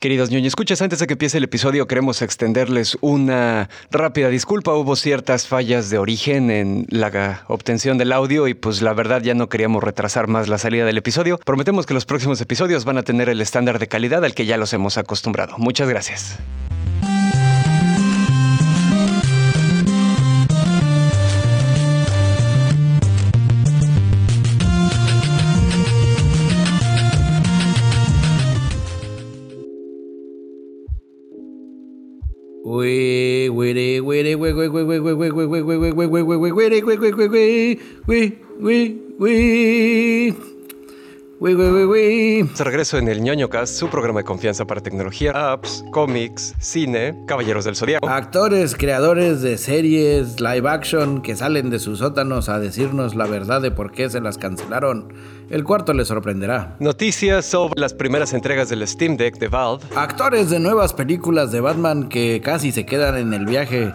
Queridos ñoños, escuchas, antes de que empiece el episodio queremos extenderles una rápida disculpa. Hubo ciertas fallas de origen en la obtención del audio y pues la verdad ya no queríamos retrasar más la salida del episodio. Prometemos que los próximos episodios van a tener el estándar de calidad al que ya los hemos acostumbrado. Muchas gracias. Regreso en el ñoño cast, su programa de confianza para tecnología, apps, cómics, cine, caballeros del zodiaco. Actores, creadores de series, live action que salen de sus sótanos a decirnos la verdad de por qué se las cancelaron. El cuarto les sorprenderá. Noticias sobre las primeras entregas del Steam Deck de Valve. Actores de nuevas películas de Batman que casi se quedan en el viaje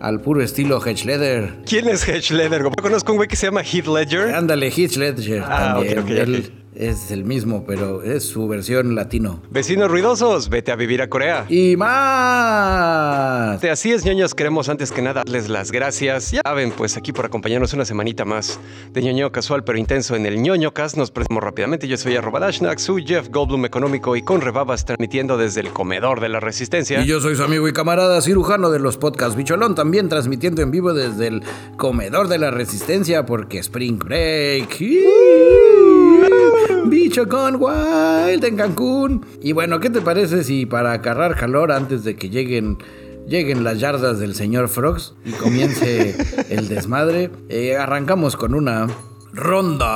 al puro estilo Hedge Ledger. ¿Quién es Hedge Ledger? Yo conozco un güey que se llama Heath Ledger. Ándale, Heath Ledger. Ah, también. ok, ok, Él ok. Es el mismo, pero es su versión latino. Vecinos ruidosos, vete a vivir a Corea. Y más. Así es, ñoños, queremos antes que nada darles las gracias. Ya saben, pues aquí por acompañarnos una semanita más de ñoño casual pero intenso en el ñoño cast. Nos presentamos rápidamente. Yo soy arroba Dashnak, su Jeff Goldblum económico y con rebabas transmitiendo desde el comedor de la resistencia. Y yo soy su amigo y camarada cirujano de los podcasts Bicholón, también transmitiendo en vivo desde el comedor de la resistencia porque Spring Break. Bicho con Wild en Cancún. Y bueno, ¿qué te parece si para agarrar calor antes de que lleguen lleguen las yardas del señor Frogs y comience el desmadre, eh, arrancamos con una ronda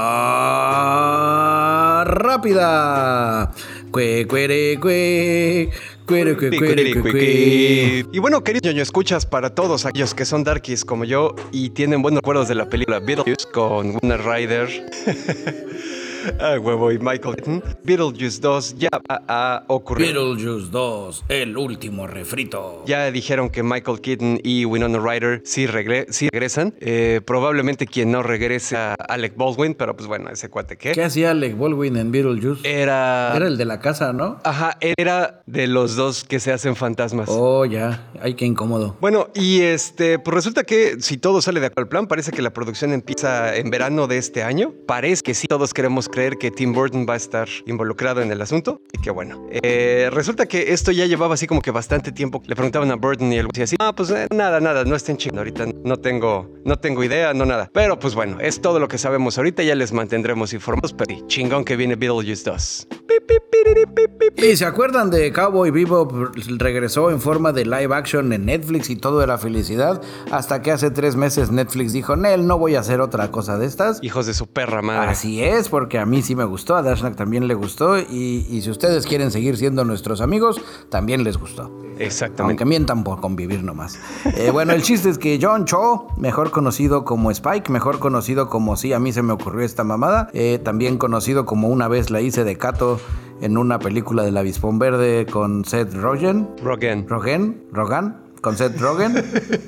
rápida. Cue, cuere, cue, cuere, cue, cuere, cue, cue. Y bueno, querido ñoño, escuchas para todos aquellos que son darkies como yo y tienen buenos recuerdos de la película Beetlejuice con Winona Ryder. Ah, huevo y Michael Keaton. Beetlejuice 2 ya va a ocurrir. Beetlejuice 2, el último refrito. Ya dijeron que Michael Keaton y Winona Ryder sí, regre- sí regresan. Eh, probablemente quien no regrese a Alec Baldwin, pero pues bueno, ese cuate que ¿Qué hacía Alec Baldwin en Beetlejuice? era... Era el de la casa, ¿no? Ajá, era de los dos que se hacen fantasmas. Oh, ya. Ay, qué incómodo. Bueno, y este, pues resulta que si todo sale de acuerdo al plan, parece que la producción empieza en verano de este año. Parece que sí, todos queremos creer que Tim Burton va a estar involucrado en el asunto. Y que bueno, eh, resulta que esto ya llevaba así como que bastante tiempo. Le preguntaban a Burton y él decía así, ah, pues eh, nada, nada, no estén chingando ahorita. No tengo, no tengo idea, no nada. Pero pues bueno, es todo lo que sabemos ahorita. Ya les mantendremos informados. Pero sí, chingón que viene Beetlejuice 2. Pip, pip, piriri, pip, pip, pip. ¿Y se acuerdan de Cowboy Bebop? Regresó en forma de live action en Netflix y todo era felicidad. Hasta que hace tres meses Netflix dijo, Nel, no voy a hacer otra cosa de estas. Hijos de su perra madre. Así es, porque a mí sí me gustó, a Dashnak también le gustó y, y si ustedes quieren seguir siendo nuestros amigos, también les gustó. Exactamente. Aunque mientan por convivir nomás. Eh, bueno, el chiste es que John Cho, mejor conocido como Spike, mejor conocido como sí, a mí se me ocurrió esta mamada, eh, también conocido como una vez la hice de Cato en una película del Avispón Verde con Seth Rogen. Rogan. Rogen, Rogan, con Seth Rogen.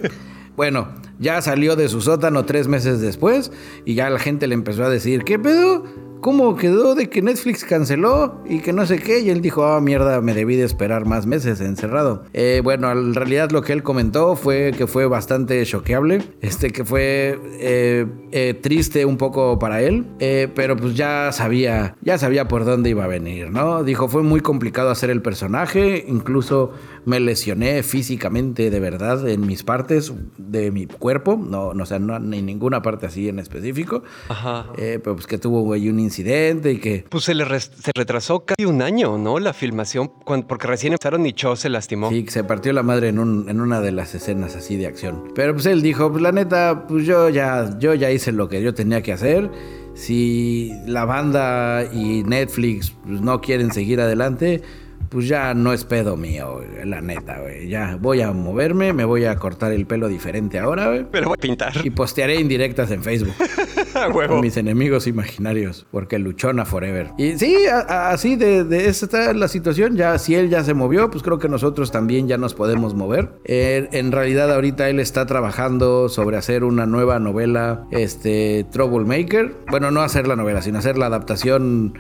bueno, ya salió de su sótano tres meses después y ya la gente le empezó a decir, ¿qué pedo? ¿Cómo quedó de que Netflix canceló y que no sé qué? Y él dijo, ah, mierda, me debí de esperar más meses encerrado. Eh, bueno, en realidad lo que él comentó fue que fue bastante choqueable, este que fue eh, eh, triste un poco para él, pero pues ya sabía, ya sabía por dónde iba a venir, ¿no? Dijo, fue muy complicado hacer el personaje, incluso me lesioné físicamente de verdad en mis partes de mi cuerpo, no, no o sea, no en ninguna parte así en específico, Ajá. pero pues que tuvo güey, un incidente y que... Pues se le res- se retrasó casi un año, ¿no? La filmación, cuan- porque recién empezaron y Cho se lastimó. Sí, se partió la madre en, un- en una de las escenas así de acción. Pero pues él dijo, pues la neta, pues yo ya, yo ya hice lo que yo tenía que hacer. Si la banda y Netflix pues, no quieren seguir adelante, pues ya no es pedo mío, la neta, güey. Ya voy a moverme, me voy a cortar el pelo diferente ahora, güey. Me lo voy a pintar. Y postearé indirectas en Facebook. Huevo. Mis enemigos imaginarios, porque luchona forever. Y sí, así de, de esa está la situación. Ya, si él ya se movió, pues creo que nosotros también ya nos podemos mover. Eh, en realidad, ahorita él está trabajando sobre hacer una nueva novela, este, Troublemaker. Bueno, no hacer la novela, sino hacer la adaptación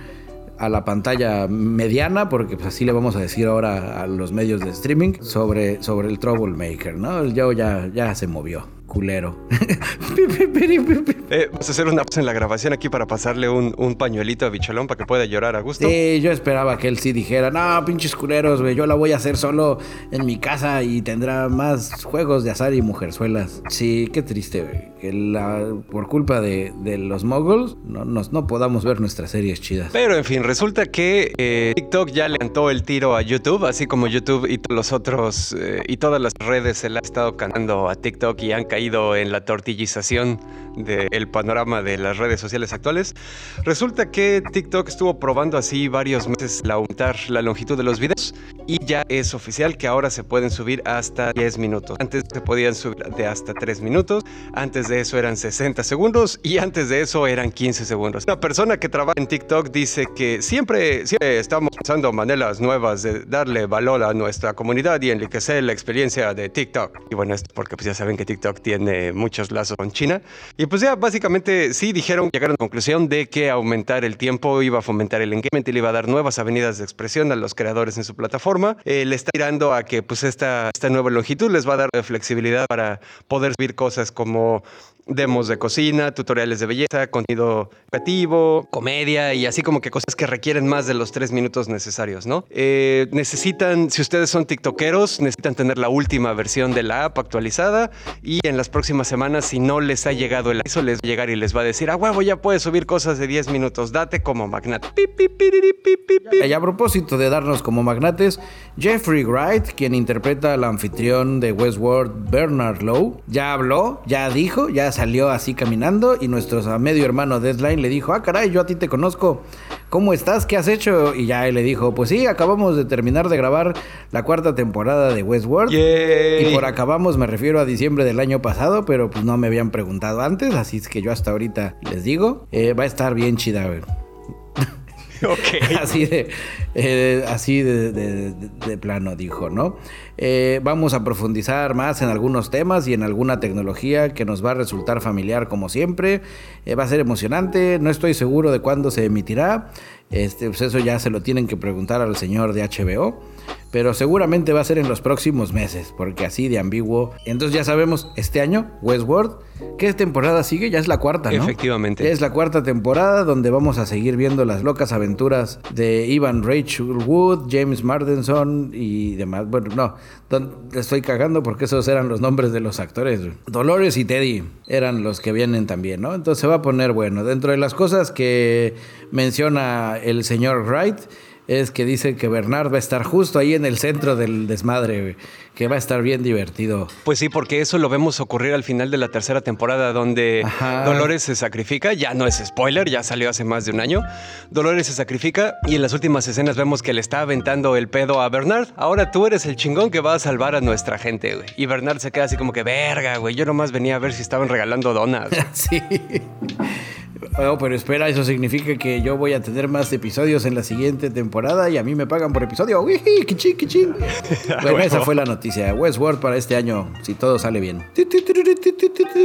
a la pantalla mediana, porque pues así le vamos a decir ahora a los medios de streaming, sobre, sobre el Troublemaker, ¿no? El Joe ya, ya se movió culero. eh, vamos a hacer una pausa en la grabación aquí para pasarle un, un, pañuelito a Bicholón para que pueda llorar a gusto. Sí, yo esperaba que él sí dijera, no, pinches culeros, güey, yo la voy a hacer solo en mi casa y tendrá más juegos de azar y mujerzuelas. Sí, qué triste, güey. Que la, por culpa de, de los moguls no, nos, no podamos ver nuestras series chidas. Pero en fin, resulta que eh, TikTok ya levantó el tiro a YouTube, así como YouTube y los otros eh, y todas las redes se le ha estado cantando a TikTok y han caído en la tortillización del panorama de las redes sociales actuales. Resulta que TikTok estuvo probando así varios meses la aumentar la longitud de los videos y ya es oficial que ahora se pueden subir hasta 10 minutos. Antes se podían subir de hasta 3 minutos, antes de eso eran 60 segundos y antes de eso eran 15 segundos. Una persona que trabaja en TikTok dice que siempre, siempre estamos pensando maneras nuevas de darle valor a nuestra comunidad y enriquecer la experiencia de TikTok. Y bueno, esto porque pues ya saben que TikTok tiene muchos lazos con China. Y pues ya básicamente sí dijeron, llegaron a la conclusión de que aumentar el tiempo iba a fomentar el engagement y le iba a dar nuevas avenidas de expresión a los creadores en su plataforma. Eh, le está tirando a que pues esta, esta nueva longitud les va a dar flexibilidad para poder subir cosas como demos de cocina, tutoriales de belleza, contenido educativo, comedia y así como que cosas que requieren más de los tres minutos necesarios, ¿no? Eh, necesitan, si ustedes son tiktokeros, necesitan tener la última versión de la app actualizada y en las próximas semanas, si no les ha llegado el aviso, les va a llegar y les va a decir, ah, huevo, ya puedes subir cosas de 10 minutos, date como magnate. Y a propósito de darnos como magnates, Jeffrey Wright, quien interpreta al anfitrión de Westworld, Bernard Lowe, ya habló, ya dijo, ya salió así caminando y nuestro medio hermano Deadline le dijo, ah caray, yo a ti te conozco, ¿cómo estás? ¿Qué has hecho? Y ya él le dijo, pues sí, acabamos de terminar de grabar la cuarta temporada de Westworld. Y por acabamos me refiero a diciembre del año pasado, pero pues no me habían preguntado antes, así es que yo hasta ahorita les digo, eh, va a estar bien chida, güey. así de, eh, así de, plano dijo, ¿no? Eh, vamos a profundizar más en algunos temas y en alguna tecnología que nos va a resultar familiar como siempre. Eh, va a ser emocionante, no estoy seguro de cuándo se emitirá. Este, pues eso ya se lo tienen que preguntar al señor de HBO pero seguramente va a ser en los próximos meses, porque así de ambiguo. Entonces ya sabemos, este año, Westworld, ¿qué temporada sigue? Ya es la cuarta, ¿no? Efectivamente. Es la cuarta temporada donde vamos a seguir viendo las locas aventuras de Ivan Rachel Wood, James Mardenson y demás. Bueno, no, estoy cagando porque esos eran los nombres de los actores. Dolores y Teddy eran los que vienen también, ¿no? Entonces se va a poner bueno. Dentro de las cosas que menciona el señor Wright, es que dice que Bernard va a estar justo ahí en el centro del desmadre, que va a estar bien divertido. Pues sí, porque eso lo vemos ocurrir al final de la tercera temporada donde Dolores se sacrifica, ya no es spoiler, ya salió hace más de un año. Dolores se sacrifica y en las últimas escenas vemos que le está aventando el pedo a Bernard. Ahora tú eres el chingón que va a salvar a nuestra gente, güey. Y Bernard se queda así como que, verga, güey, yo nomás venía a ver si estaban regalando donas. sí. Oh, pero espera, eso significa que yo voy a tener más episodios en la siguiente temporada y a mí me pagan por episodio. bueno, esa fue la noticia. Westworld para este año, si todo sale bien.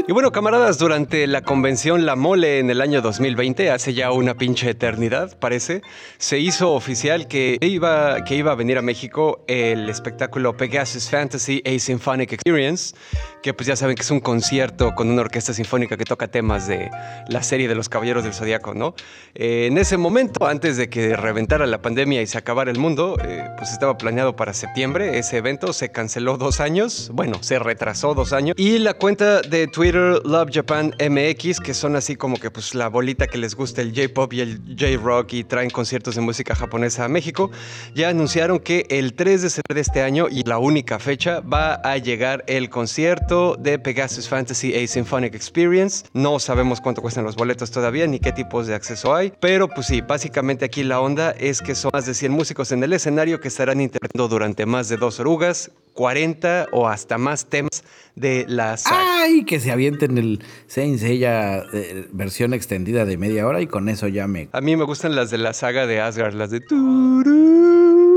Y bueno, camaradas, durante la convención La Mole en el año 2020, hace ya una pinche eternidad, parece, se hizo oficial que iba, que iba a venir a México el espectáculo Pegasus Fantasy A Symphonic Experience, que pues ya saben que es un concierto con una orquesta sinfónica que toca temas de la serie de los Caballeros del Zodíaco, ¿no? Eh, en ese momento, antes de que reventara la pandemia y se acabara el mundo, eh, pues estaba planeado para septiembre. Ese evento se canceló dos años, bueno, se retrasó dos años. Y la cuenta de Twitter Love Japan MX, que son así como que pues la bolita que les gusta el J-pop y el J-rock y traen conciertos de música japonesa a México, ya anunciaron que el 3 de septiembre de este año y la única fecha va a llegar el concierto de Pegasus Fantasy A Symphonic Experience. No sabemos cuánto cuestan los boletos todavía ni qué tipos de acceso hay, pero pues sí, básicamente aquí la onda es que son más de 100 músicos en el escenario que estarán interpretando durante más de dos orugas 40 o hasta más temas de la saga. ¡Ay! Que se avienten el Saint Seiya eh, versión extendida de media hora y con eso ya me... A mí me gustan las de la saga de Asgard, las de...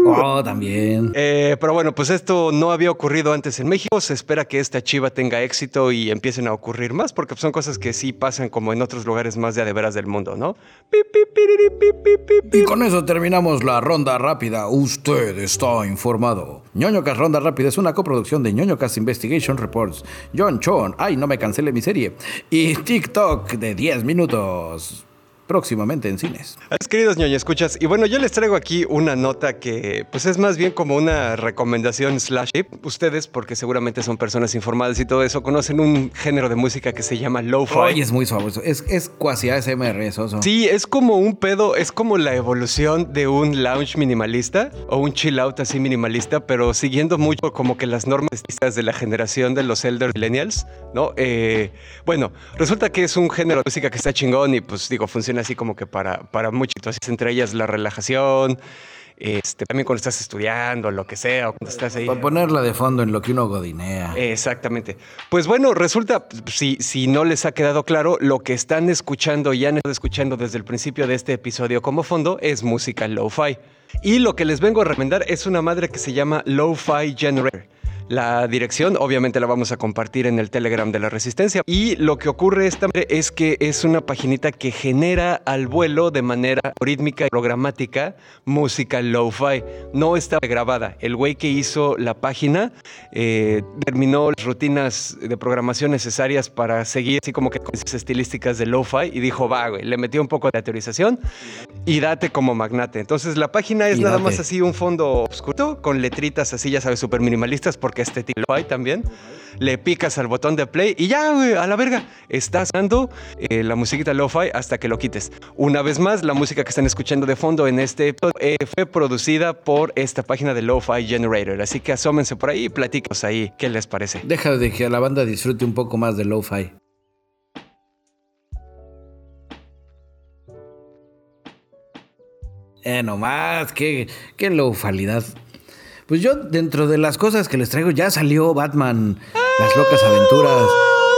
Oh, también. Eh, pero bueno, pues esto no había ocurrido antes en México. Se espera que esta chiva tenga éxito y empiecen a ocurrir más, porque son cosas que sí pasan como en otros lugares más de adeveras del mundo, ¿no? Y con eso terminamos la ronda rápida. Usted está informado. ñoñocas Ronda Rápida es una coproducción de ñoñocas Investigation Reports, John Chon, ay, no me cancele mi serie, y TikTok de 10 minutos próximamente en cines. Queridos ñoño escuchas, y bueno, yo les traigo aquí una nota que pues es más bien como una recomendación slash ustedes, porque seguramente son personas informadas y todo eso, conocen un género de música que se llama lo-fi. Ay, es muy suave, es, es cuasi ASMR eso. Sí, es como un pedo, es como la evolución de un lounge minimalista o un chill out así minimalista, pero siguiendo mucho como que las normas de la generación de los elder millennials, ¿no? Eh, bueno, resulta que es un género de música que está chingón y pues digo, funciona así como que para, para muchas situaciones, entre ellas la relajación, este, también cuando estás estudiando, lo que sea, o cuando estás ahí. Para ponerla de fondo en lo que uno godinea. Exactamente. Pues bueno, resulta, si, si no les ha quedado claro, lo que están escuchando y han estado escuchando desde el principio de este episodio como fondo es música lo-fi. Y lo que les vengo a recomendar es una madre que se llama Lo-Fi Generator. La dirección obviamente la vamos a compartir en el Telegram de la Resistencia. Y lo que ocurre esta es que es una paginita que genera al vuelo de manera rítmica y programática música lo-fi. No está grabada. El güey que hizo la página eh, terminó las rutinas de programación necesarias para seguir así como que con esas estilísticas de lo-fi y dijo, va, güey, le metió un poco de teorización y date como magnate. Entonces la página es nada más así un fondo oscuro con letritas así, ya sabes, súper minimalistas porque este lo hay también. Le picas al botón de play y ya, güey, a la verga. Estás dando eh, la musiquita lo-fi hasta que lo quites. Una vez más, la música que están escuchando de fondo en este eh, fue producida por esta página de Lo-Fi Generator. Así que asómense por ahí y platícanos ahí qué les parece. Deja de que la banda disfrute un poco más de Lo-Fi. Eh, nomás, qué, qué lo-falidad. Pues yo, dentro de las cosas que les traigo, ya salió Batman, las locas aventuras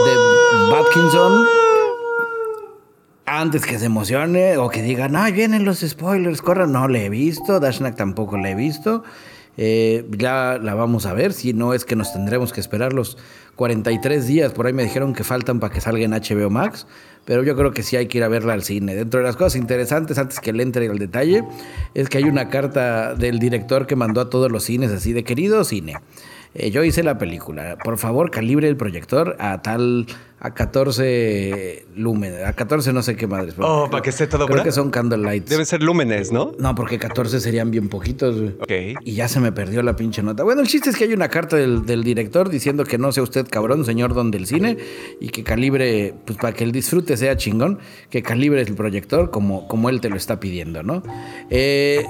de Batkinson. Antes que se emocione o que digan, ay, vienen los spoilers, corran. No le he visto, Dashnak tampoco le he visto. Eh, ya la vamos a ver, si no es que nos tendremos que esperar los 43 días. Por ahí me dijeron que faltan para que salga en HBO Max pero yo creo que sí hay que ir a verla al cine. Dentro de las cosas interesantes, antes que le entre el detalle, es que hay una carta del director que mandó a todos los cines así de querido cine. Eh, yo hice la película. Por favor, calibre el proyector a tal a 14 lúmenes, a 14 no sé qué madres. Oh, para que esté todo Creo que son candlelights. Deben ser lúmenes, ¿no? No, porque 14 serían bien poquitos. Ok. Y ya se me perdió la pinche nota. Bueno, el chiste es que hay una carta del, director diciendo que no sea usted cabrón, señor don del cine, y que calibre, pues para que el disfrute sea chingón, que calibre el proyector como, como él te lo está pidiendo, ¿no? Eh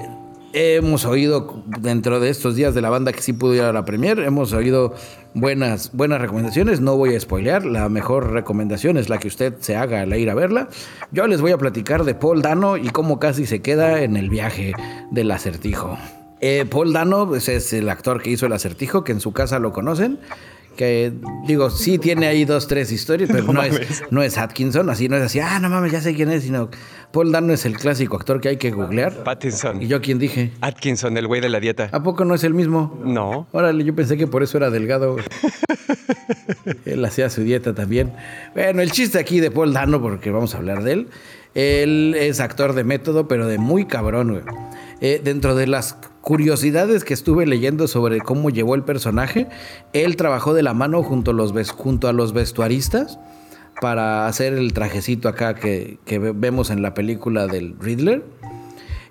hemos oído dentro de estos días de la banda que sí pudo ir a la premier, hemos oído buenas, buenas recomendaciones. No voy a spoilear, la mejor recomendación es la que usted se haga al ir a verla. Yo les voy a platicar de Paul Dano y cómo casi se queda en el viaje del acertijo. Eh, Paul Dano pues, es el actor que hizo el acertijo, que en su casa lo conocen que digo, sí tiene ahí dos, tres historias, pero no, es, no es Atkinson, así no es así, ah, no mames, ya sé quién es, sino Paul Dano es el clásico actor que hay que googlear. Pattinson. ¿Y yo quién dije? Atkinson, el güey de la dieta. ¿A poco no es el mismo? No. Órale, yo pensé que por eso era delgado. él hacía su dieta también. Bueno, el chiste aquí de Paul Dano, porque vamos a hablar de él. Él es actor de método, pero de muy cabrón, güey. Eh, dentro de las curiosidades que estuve leyendo sobre cómo llevó el personaje, él trabajó de la mano junto a los, junto a los vestuaristas para hacer el trajecito acá que, que vemos en la película del Riddler.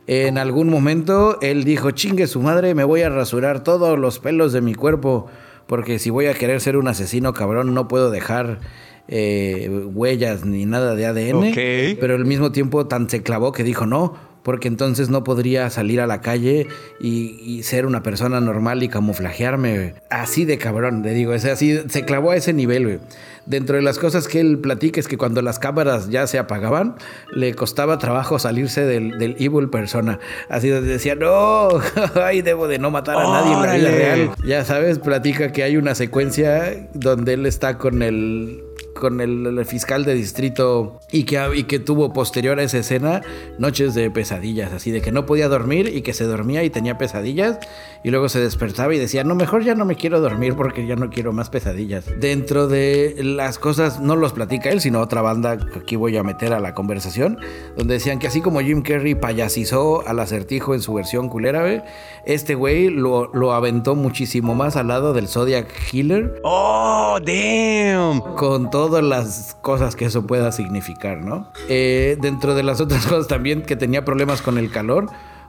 En algún momento él dijo, chingue su madre, me voy a rasurar todos los pelos de mi cuerpo, porque si voy a querer ser un asesino cabrón no puedo dejar eh, huellas ni nada de ADN. Pero al mismo tiempo tan se clavó que dijo, no, porque entonces no podría salir a la calle y, ser una persona normal y camuflajearme. Así de cabrón, le digo, es así, se clavó a ese nivel, güey. Dentro de las cosas que él platica es que cuando las cámaras ya se apagaban, le costaba trabajo salirse del, del evil persona. Así decía, no, ay, debo de no matar a nadie en la vida real. Ya sabes, platica que hay una secuencia donde él está con el con el, fiscal de distrito y que, y que tuvo posterior a esa escena noches de pesadillas, así de que no podía dormir y que se dormía y tenía pesadillas y luego se despertaba y decía, no, mejor ya no me quiero dormir porque ya no quiero más pesadillas. Dentro de las cosas, no los platica él, sino otra banda que aquí voy a meter a la conversación, donde decían que así como Jim Carrey payasizó al acertijo en su versión culera, este güey lo, lo aventó muchísimo más al lado del Zodiac Killer. ¡Oh, damn! Con todas las cosas que eso pueda significar, ¿no? Eh, dentro de las otras cosas también que tenía problemas con el calor,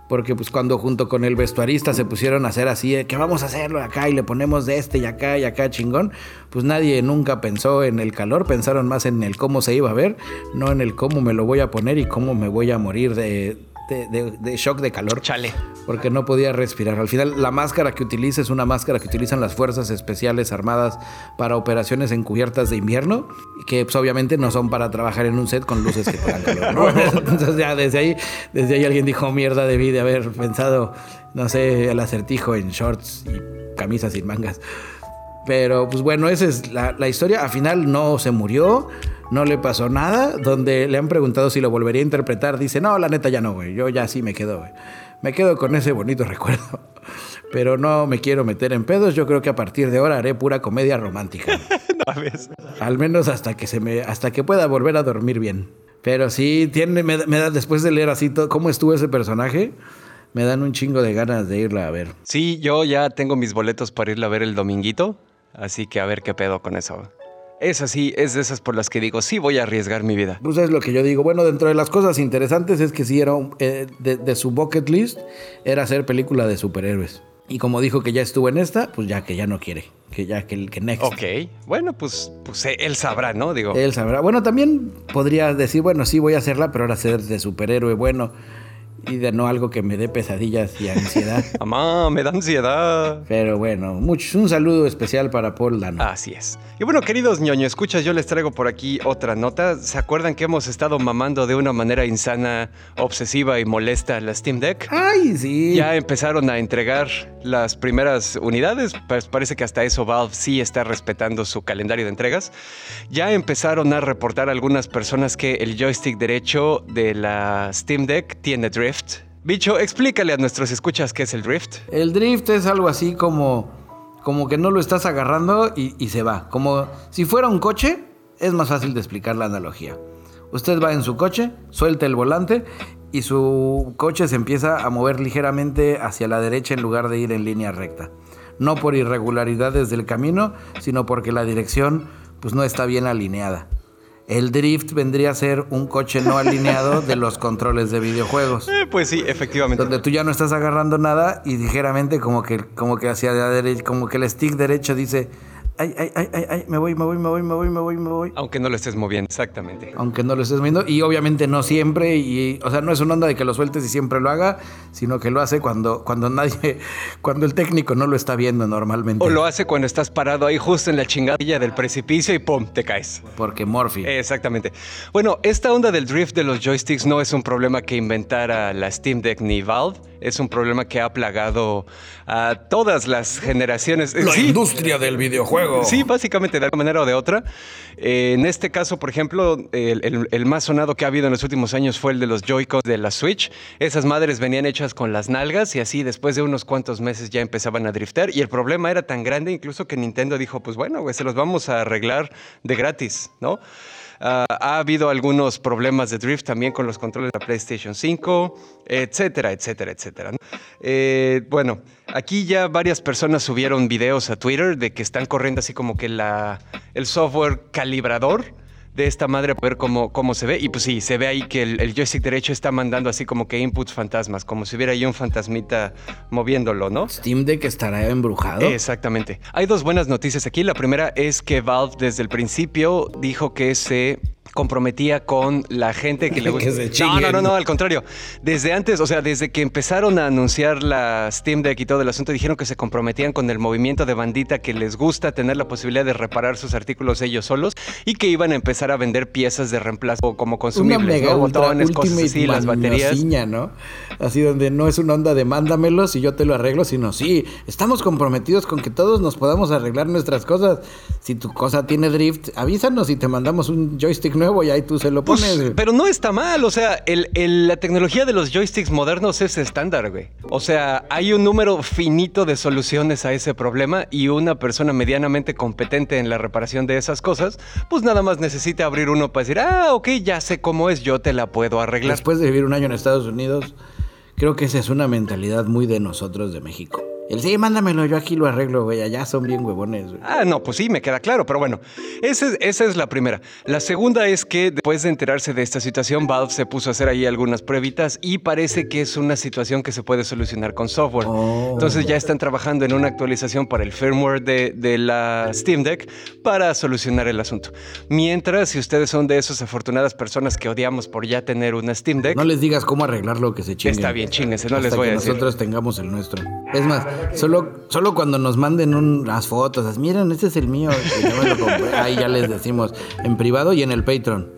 porque pues cuando junto con el vestuarista se pusieron a hacer así, que vamos a hacerlo acá y le ponemos de este y acá y acá chingón, pues nadie nunca pensó en el calor, pensaron más en el cómo se iba a ver, no en el cómo me lo voy a poner y cómo me voy a morir de, de, shock de calor. Chale. Porque no podía respirar. Al final, la máscara que utiliza es una máscara que utilizan las Fuerzas Especiales Armadas para operaciones encubiertas de invierno, que pues, obviamente no son para trabajar en un set con luces que dan calor. Entonces ya desde ahí, desde ahí alguien dijo, mierda, debí de haber pensado, no sé, el acertijo en shorts y camisas sin mangas. Pero pues bueno, esa es la, la historia. Al final no se murió no le pasó nada. Donde le han preguntado si lo volvería a interpretar, dice, no, la neta ya no, güey. Yo ya sí me quedo, güey. Me quedo con ese bonito recuerdo. Pero no me quiero meter en pedos. Yo creo que a partir de ahora haré pura comedia romántica. Al menos hasta que se me, hasta que pueda volver a dormir bien. Pero sí, tiene, me, da, después de leer así todo, cómo estuvo ese personaje, me dan un chingo de ganas de irla a ver. Sí, yo ya tengo mis boletos para irla a ver el dominguito. Así que a ver qué pedo con eso. Es así, es de esas por las que digo, sí voy a arriesgar mi vida. Pues es lo que yo digo. Bueno, dentro de las cosas interesantes es que sí era eh, de, su bucket list, era hacer película de superhéroes. Y como dijo que ya estuvo en esta, pues ya que ya no quiere. Que ya que el que next. Ok. Bueno, pues, pues él sabrá, ¿no? Digo. Él sabrá. Bueno, también podría decir, bueno, sí voy a hacerla, pero ahora ser de superhéroe bueno y de no algo que me dé pesadillas y ansiedad. Mamá, me da ansiedad. Pero bueno, muchos, un saludo especial para Paul Dano. Así es. Y bueno, queridos ñoño, escuchas, yo les traigo por aquí otra nota. ¿Se acuerdan que hemos estado mamando de una manera insana, obsesiva y molesta la Steam Deck? ¡Ay, sí! Ya empezaron a entregar las primeras unidades. Pues parece que hasta eso Valve sí está respetando su calendario de entregas. Ya empezaron a reportar algunas personas que el joystick derecho de la Steam Deck tiene drift Bicho, explícale a nuestros escuchas qué es el drift. El drift es algo así como, como que no lo estás agarrando y, y se va. Como si fuera un coche, es más fácil de explicar la analogía. Usted va en su coche, suelta el volante y su coche se empieza a mover ligeramente hacia la derecha en lugar de ir en línea recta. No por irregularidades del camino, sino porque la dirección pues no está bien alineada. El drift vendría a ser un coche no alineado de los controles de videojuegos. Eh, pues sí, efectivamente. Donde tú ya no estás agarrando nada y ligeramente como que, como que hacia la derecha, como que el stick derecho dice, ay, ay, ay, ay, ay, me voy, me voy, me voy, me voy, me voy, me voy. Aunque no lo estés moviendo, exactamente. Aunque no lo estés moviendo. Y obviamente no siempre. Y, o sea, no es una onda de que lo sueltes y siempre lo haga, sino que lo hace cuando, cuando nadie, cuando el técnico no lo está viendo normalmente. O lo hace cuando estás parado ahí justo en la chingadilla del precipicio y ¡pum! te caes. Porque Morphy. Exactamente. Bueno, esta onda del drift de los joysticks no es un problema que inventara la Steam Deck ni Valve es un problema que ha plagado a todas las generaciones. La industria del videojuego. Sí, básicamente, de alguna manera o de otra. Eh, en este caso, por ejemplo, el, más sonado que ha habido en los últimos años fue el de los Joy-Cons de la Switch. Esas madres venían hechas con las nalgas y así después de unos cuantos meses ya empezaban a driftar. Y el problema era tan grande incluso que Nintendo dijo, pues bueno, se los vamos a arreglar de gratis, ¿no? Ah, ha habido algunos problemas de drift también con los controles de la PlayStation 5, etcétera, etcétera, etcétera. Eh, bueno, aquí ya varias personas subieron videos a Twitter de que están corriendo así como que el software calibrador de esta madre para ver cómo, cómo se ve. Y pues sí, se ve ahí que el, joystick derecho está mandando así como que inputs fantasmas, como si hubiera ahí un fantasmita moviéndolo, ¿no? Steam Deck estará embrujado. Exactamente. Hay dos buenas noticias aquí. La primera es que Valve desde el principio dijo que se comprometía con la gente que le gusta. No, no, no, no, al contrario. Desde antes, o sea, desde que empezaron a anunciar la Steam Deck y todo el asunto, dijeron que se comprometían con el movimiento de bandita que les gusta tener la posibilidad de reparar sus artículos ellos solos y que iban a empezar a vender piezas de reemplazo como Una consumibles, mega ¿no? ultra botones, cosas así, las baterías. ¿no? Así donde no es una onda de mándamelos y yo te lo arreglo, sino sí, estamos comprometidos con que todos nos podamos arreglar nuestras cosas. Si tu cosa tiene drift, avísanos y te mandamos un joystick nuevo y ahí tú se lo Pues, pones. pero no está mal, o sea, el- el- la tecnología de los joysticks modernos es estándar, güey. O sea, hay un número finito de soluciones a ese problema y una persona medianamente competente en la reparación de esas cosas, pues nada más necesita abrir uno para decir, ah, ok, ya sé cómo es, yo te la puedo arreglar. Después de vivir un año en Estados Unidos, creo que esa es una mentalidad muy de nosotros de México. El sí, mándamelo, yo aquí lo arreglo, güey. Allá son bien huevones, güey. Ah, no, pues sí, me queda claro, pero bueno, esa es, esa es la primera. La segunda es que después de enterarse de esta situación, Valve se puso a hacer ahí algunas pruebitas y parece que es una situación que se puede solucionar con software. Oh. Entonces ya están trabajando en una actualización para el firmware de, de la Steam Deck para solucionar el asunto. Mientras, si ustedes son de esas afortunadas personas que odiamos por ya tener una Steam Deck, No les digas cómo arreglarlo que se chinguen. Está bien, chinguense, no Hasta les voy que a decir. nosotros tengamos el nuestro. Es más, solo, solo cuando nos manden unas fotos, miren, este es el mío. que yo me lo compré", Ahí ya les decimos en privado y en el Patreon.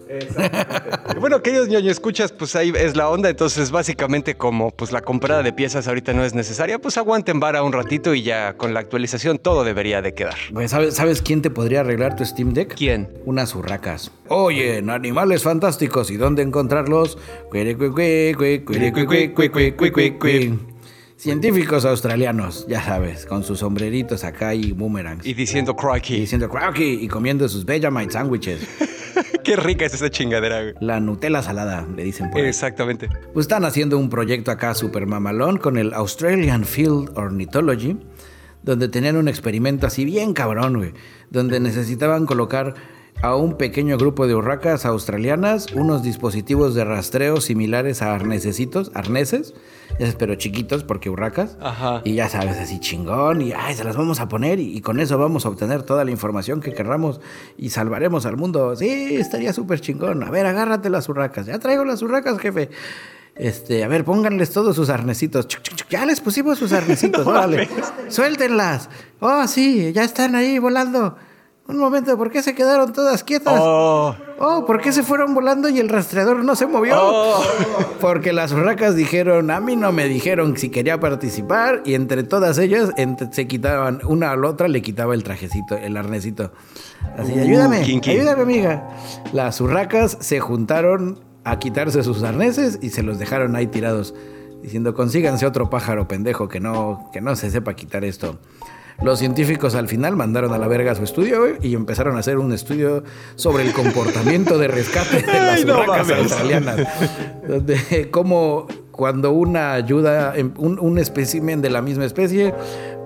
Bueno, queridos ñoño escuchas, pues ahí es la onda. Entonces, básicamente, como pues la comprada de piezas ahorita no es necesaria, pues aguanten vara un ratito y ya con la actualización todo debería de quedar. Pues, ¿sabes, ¿Sabes quién te podría arreglar tu Steam Deck? ¿Quién? Unas urracas. Oye, en animales fantásticos, ¿y dónde encontrarlos? Cuere, cue, cue, cue, cuere, Científicos australianos, ya sabes, con sus sombreritos acá y boomerangs. Y diciendo Y crikey. diciendo cracky y comiendo sus Vegemite sándwiches. Qué rica es esa chingadera, güey. La Nutella salada, le dicen por ahí. Exactamente. Pues están haciendo un proyecto acá super mamalón con el Australian Field Ornithology, donde tenían un experimento así bien cabrón, güey, donde necesitaban colocar a un pequeño grupo de urracas australianas unos dispositivos de rastreo similares a arnesecitos, arneses, pero chiquitos porque urracas. Ajá. Y ya sabes, así chingón, y ay, se las vamos a poner y, y con eso vamos a obtener toda la información que querramos y salvaremos al mundo. Sí, estaría súper chingón. A ver, agárrate las urracas. Ya traigo las urracas, jefe. Este, a ver, pónganles todos sus arnesitos. Chuc, chuc, chuc. Ya les pusimos sus arnesitos, órale. Suéltenlas. Oh, sí, ya están ahí volando. Un momento, ¿por qué se quedaron todas quietas? Oh. Oh, ¿por qué se fueron volando y el rastreador no se movió? Oh. Porque las urracas dijeron, a mí no me dijeron si quería participar y entre todas ellas entre- se quitaban, una a la otra le quitaba el trajecito, el arnesito. Así, Uh, ayúdame, ayúdame amiga. Las urracas se juntaron a quitarse sus arneses y se los dejaron ahí tirados, diciendo, consíganse otro pájaro pendejo que no, que no se sepa quitar esto. Los científicos al final mandaron a la verga su estudio y empezaron a hacer un estudio sobre el comportamiento de rescate de las Ay, no australianas. Donde cómo cuando una ayuda, en- un, un espécimen de la misma especie,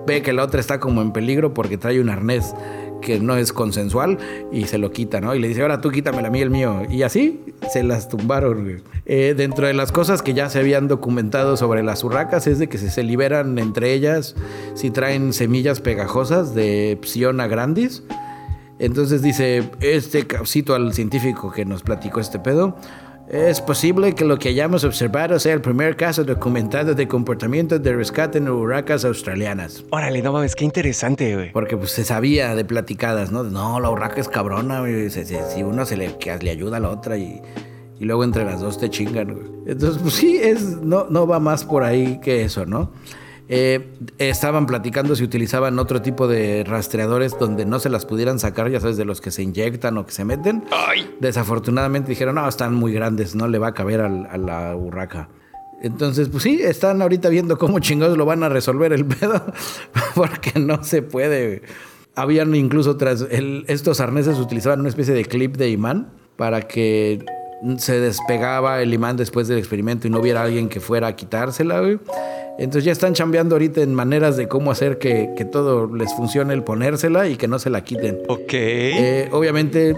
ve que la otra está como en peligro porque trae un arnés que no es consensual y se lo quita, ¿no? Y le dice, ahora tú quítamela a mí el mío. Y así se las tumbaron. Eh, dentro de las cosas que ya se habían documentado sobre las urracas es de que se, se liberan entre ellas si traen semillas pegajosas de Psiona grandis. Entonces dice, este ca- cito al científico que nos platicó este pedo. Es posible que lo que hayamos observado sea el primer caso documentado de comportamiento de rescate en urracas australianas. Órale, no mames, qué interesante, güey. Porque pues se sabía de platicadas, ¿no? No, la urraca es cabrona, güey. Si uno se le, que le ayuda a la otra y, y luego entre las dos te chingan, güey. Entonces, pues sí, es, no, no va más por ahí que eso, ¿no? Eh, estaban platicando si utilizaban otro tipo de rastreadores donde no se las pudieran sacar, ya sabes, de los que se inyectan o que se meten. Desafortunadamente dijeron, no, están muy grandes, no le va a caber al- a la urraca. Entonces, pues sí, están ahorita viendo cómo chingados lo van a resolver el pedo, porque no se puede. Habían incluso tras el- estos arneses utilizaban una especie de clip de imán para que se despegaba el imán después del experimento y no hubiera alguien que fuera a quitársela. güey. Entonces ya están chambeando ahorita en maneras de cómo hacer que, que todo les funcione el ponérsela y que no se la quiten. Ok. Eh, obviamente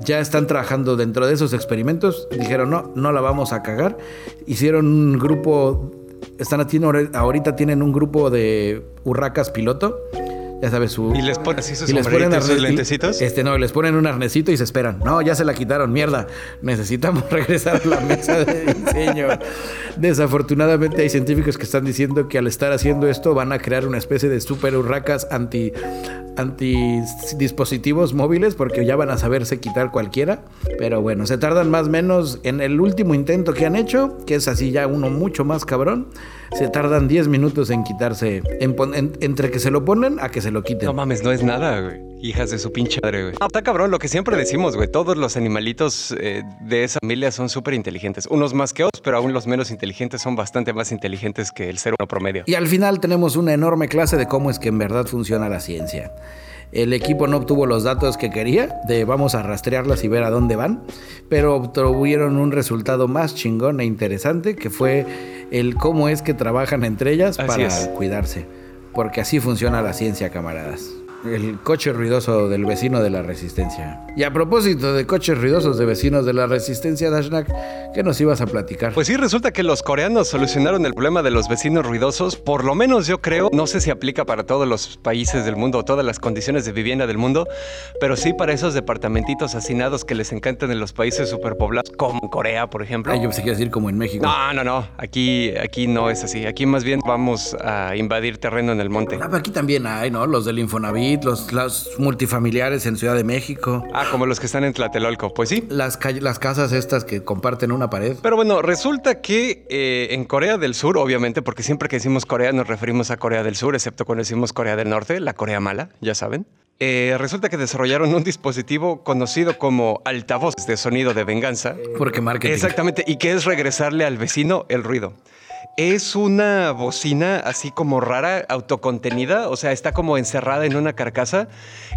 ya están trabajando dentro de esos experimentos. Dijeron, no, no la vamos a cagar. Hicieron un grupo, están haciendo, ahorita tienen un grupo de urracas piloto ya sabes, su... Y les ponen así sus y les ponen sombreritos, sus arne- lentecitos. Este, no, les ponen un arnecito y se esperan. No, ya se la quitaron, mierda. Necesitamos regresar a la mesa de diseño. Desafortunadamente hay científicos que están diciendo que al estar haciendo esto van a crear una especie de super hurracas anti, anti dispositivos móviles porque ya van a saberse quitar cualquiera. Pero bueno, se tardan más o menos en el último intento que han hecho, que es así ya uno mucho más cabrón. Se tardan 10 minutos en quitarse, en pon- en- entre que se lo ponen a que se lo quiten. No mames, no es nada, güey. Hijas de su pinche madre, güey. No, está cabrón, lo que siempre decimos, güey. Todos los animalitos eh, de esa familia son súper inteligentes. Unos más que otros, pero aún los menos inteligentes son bastante más inteligentes que el ser humano promedio. Y al final tenemos una enorme clase de cómo es que en verdad funciona la ciencia. El equipo no obtuvo los datos que quería, de vamos a rastrearlas y ver a dónde van, pero obtuvieron un resultado más chingón e interesante que fue el cómo es que trabajan entre ellas Así para es. cuidarse. Porque así funciona la ciencia, camaradas. El coche ruidoso del vecino de la resistencia. Y a propósito de coches ruidosos de vecinos de la resistencia, Dashnak, ¿qué nos ibas a platicar? Pues sí, resulta que los coreanos solucionaron el problema de los vecinos ruidosos. Por lo menos yo creo, no sé si aplica para todos los países del mundo o todas las condiciones de vivienda del mundo, pero sí para esos departamentitos hacinados que les encantan en los países superpoblados, como Corea, por ejemplo. Ay, yo pensé que decir como en México. No, no, no. Aquí, aquí no es así. Aquí más bien vamos a invadir terreno en el monte. Ah, pero aquí también hay, ¿no? Los del Infonavit, los, los multifamiliares en Ciudad de México. Ah, como los que están en Tlatelolco. Pues sí. Las, las casas estas que comparten una pared. Pero bueno, resulta que eh, en Corea del Sur, obviamente, porque siempre que decimos Corea nos referimos a Corea del Sur, excepto cuando decimos Corea del Norte, la Corea mala, ya saben. Eh, resulta que desarrollaron un dispositivo conocido como altavoz de sonido de venganza. Porque marketing. Exactamente, y que es regresarle al vecino el ruido. Es una bocina así como rara, autocontenida, o sea, está como encerrada en una carcasa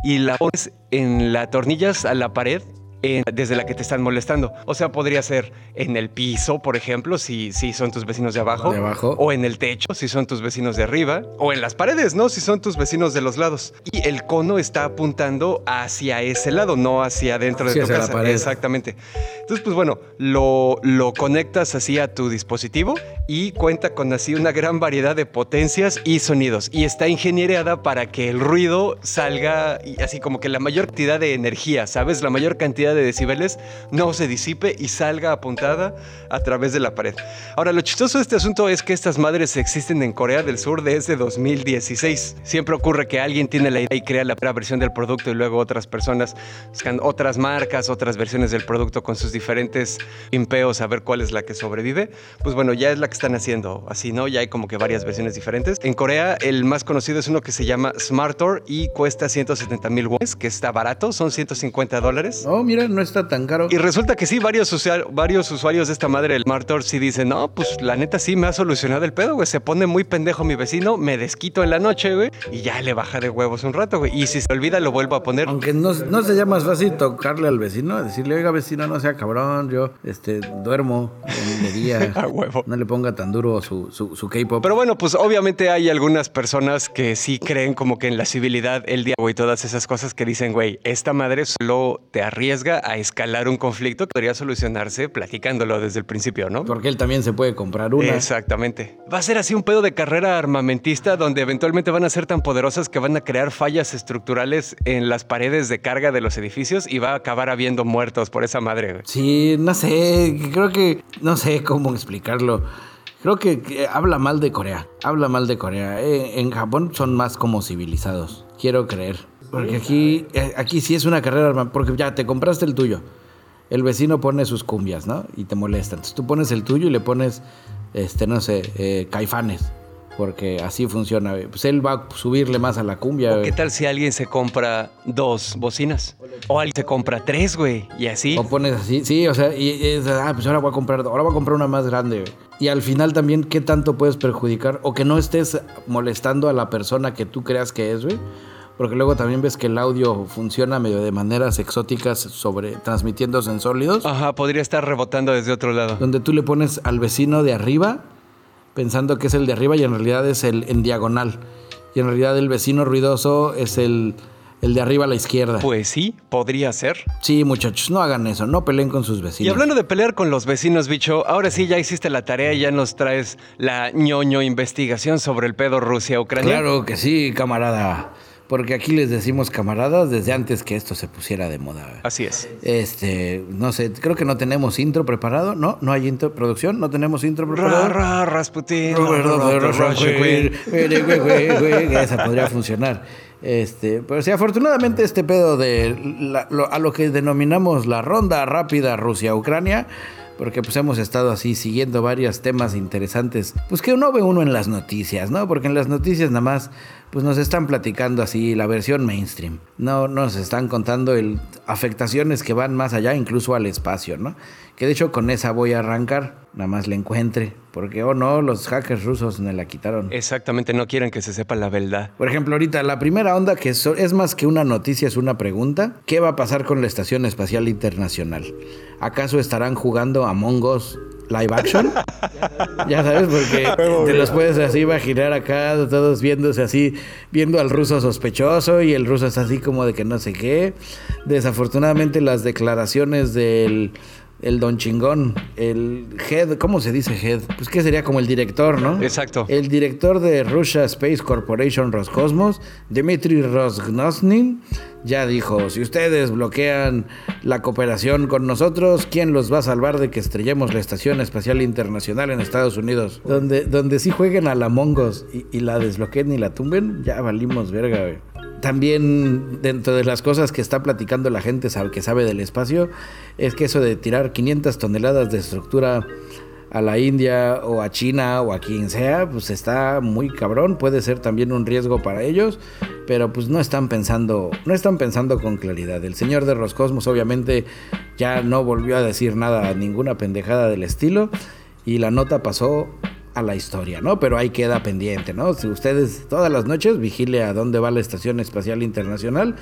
y la pones en las tornillas a la pared en- desde la que te están molestando. O sea, podría ser en el piso, por ejemplo, si, si son tus vecinos de abajo. De abajo. O en el techo, si son tus vecinos de arriba. O en las paredes, ¿no? Si son tus vecinos de los lados. Y el cono está apuntando hacia ese lado, no hacia adentro Sí, de tu la casa. pared. Exactamente. Entonces, pues bueno, lo, lo conectas así a tu dispositivo y cuenta con así una gran variedad de potencias y sonidos. Y está ingeniereada para que el ruido salga así como que la mayor cantidad de energía, ¿sabes? La mayor cantidad de decibeles no se disipe y salga apuntada a través de la pared. Ahora, lo chistoso de este asunto es que estas madres existen en Corea del Sur desde 2016. Siempre ocurre que alguien tiene la idea y crea la primera versión del producto y luego otras personas buscan otras marcas, otras versiones del producto con sus diferentes pimpeos a ver cuál es la que sobrevive. Pues bueno, ya es la que están haciendo así, ¿no? Ya hay como que varias versiones diferentes. En Corea, el más conocido es uno que se llama Smartor y cuesta 170 mil wones, que está barato, son 150 dólares. Oh, mira, no está tan caro. Y resulta que sí, varios, usuar- varios usuarios de esta madre, el Smartor, sí dicen, no, pues la neta sí me ha solucionado el pedo, güey. Se pone muy pendejo mi vecino, me desquito en la noche, güey, y ya le baja de huevos un rato, güey. Y si se olvida, lo vuelvo a poner. Aunque no, no sería más fácil tocarle al vecino, decirle, oiga vecino, no sea cabrón, yo este, duermo en de día. A huevo. No le ponga tan duro su, su, su K-pop. Pero bueno, pues obviamente hay algunas personas que sí creen como que en la civilidad, el diálogo y todas esas cosas que dicen, güey, esta madre solo te arriesga a escalar un conflicto que podría solucionarse platicándolo desde el principio, ¿no? Porque él también se puede comprar una. Exactamente. Va a ser así un pedo de carrera armamentista donde eventualmente van a ser tan poderosas que van a crear fallas estructurales en las paredes de carga de los edificios y va a acabar habiendo muertos por esa madre. Sí, no sé, creo que no sé cómo explicarlo. Creo que, que habla mal de Corea, habla mal de Corea. Eh, en Japón son más como civilizados, quiero creer. Porque aquí, eh, aquí sí es una carrera, porque ya te compraste el tuyo. El vecino pone sus cumbias, ¿no? Y te molesta. Entonces tú pones el tuyo y le pones, este, no sé, eh, caifanes. Porque así funciona. Pues él va a subirle más a la cumbia. ¿Qué tal si alguien se compra dos bocinas? O alguien se compra tres, güey. Y así. O pones así, sí, o sea, y ah, pues ahora voy a comprar, ahora voy a comprar una más grande. güey. Y al final también, ¿qué tanto puedes perjudicar? O que no estés molestando a la persona que tú creas que es, güey. Porque luego también ves que el audio funciona medio de maneras exóticas sobre transmitiéndose en sólidos. Ajá, podría estar rebotando desde otro lado. Donde tú le pones al vecino de arriba, pensando que es el de arriba y en realidad es el en diagonal. Y en realidad el vecino ruidoso es el, el de arriba a la izquierda. Pues sí, podría ser. Sí, muchachos, no hagan eso, no peleen con sus vecinos. Y hablando de pelear con los vecinos, bicho, ahora sí ya hiciste la tarea y ya nos traes la ñoño investigación sobre el pedo Rusia-Ucrania. Claro que sí, camarada. Porque aquí les decimos camaradas desde antes que esto se pusiera de moda. Así es. Este, no sé, creo que no tenemos intro preparado, ¿no? No hay intro, producción, no tenemos intro preparado. Ra, ra, Rasputin. Esa podría funcionar. Este, pero sí, afortunadamente este pedo de la- lo- a lo que denominamos la ronda rápida Rusia-Ucrania, porque pues hemos estado así siguiendo varios temas interesantes, pues que uno ve uno en las noticias, ¿no? Porque en las noticias nada más pues nos están platicando así la versión mainstream. No nos están contando el, afectaciones que van más allá, incluso al espacio, ¿no? Que de hecho con esa voy a arrancar, nada más la encuentre, porque oh no, los hackers rusos me la quitaron. Exactamente, no quieren que se sepa la verdad. Por ejemplo, ahorita la primera onda que so- es más que una noticia, es una pregunta. ¿Qué va a pasar con la Estación Espacial Internacional? ¿Acaso estarán jugando Among Us live action? ya sabes, porque te los puedes así imaginar acá, todos viéndose así, viendo al ruso sospechoso y el ruso está así como de que no sé qué. Desafortunadamente las declaraciones del el don chingón, el head, ¿cómo se dice head? Pues que sería como el director, ¿no? Exacto. El director de Russia Space Corporation Roscosmos, Dmitry Rosgnosnin, ya dijo, si ustedes bloquean la cooperación con nosotros, ¿quién los va a salvar de que estrellemos la Estación Espacial Internacional en Estados Unidos? Donde, donde sí jueguen a la Mongos y, y la desbloqueen y la tumben, ya valimos verga, güey. También dentro de las cosas que está platicando la gente sabe- que sabe del espacio, es que eso de tirar 500 toneladas de estructura a la India o a China o a quien sea, pues está muy cabrón, puede ser también un riesgo para ellos, pero pues no están pensando, no están pensando con claridad. El señor de Roscosmos obviamente ya no volvió a decir nada, ninguna pendejada del estilo y la nota pasó a la historia, ¿no? Pero ahí queda pendiente, ¿no? Si ustedes todas las noches vigile a dónde va la Estación Espacial Internacional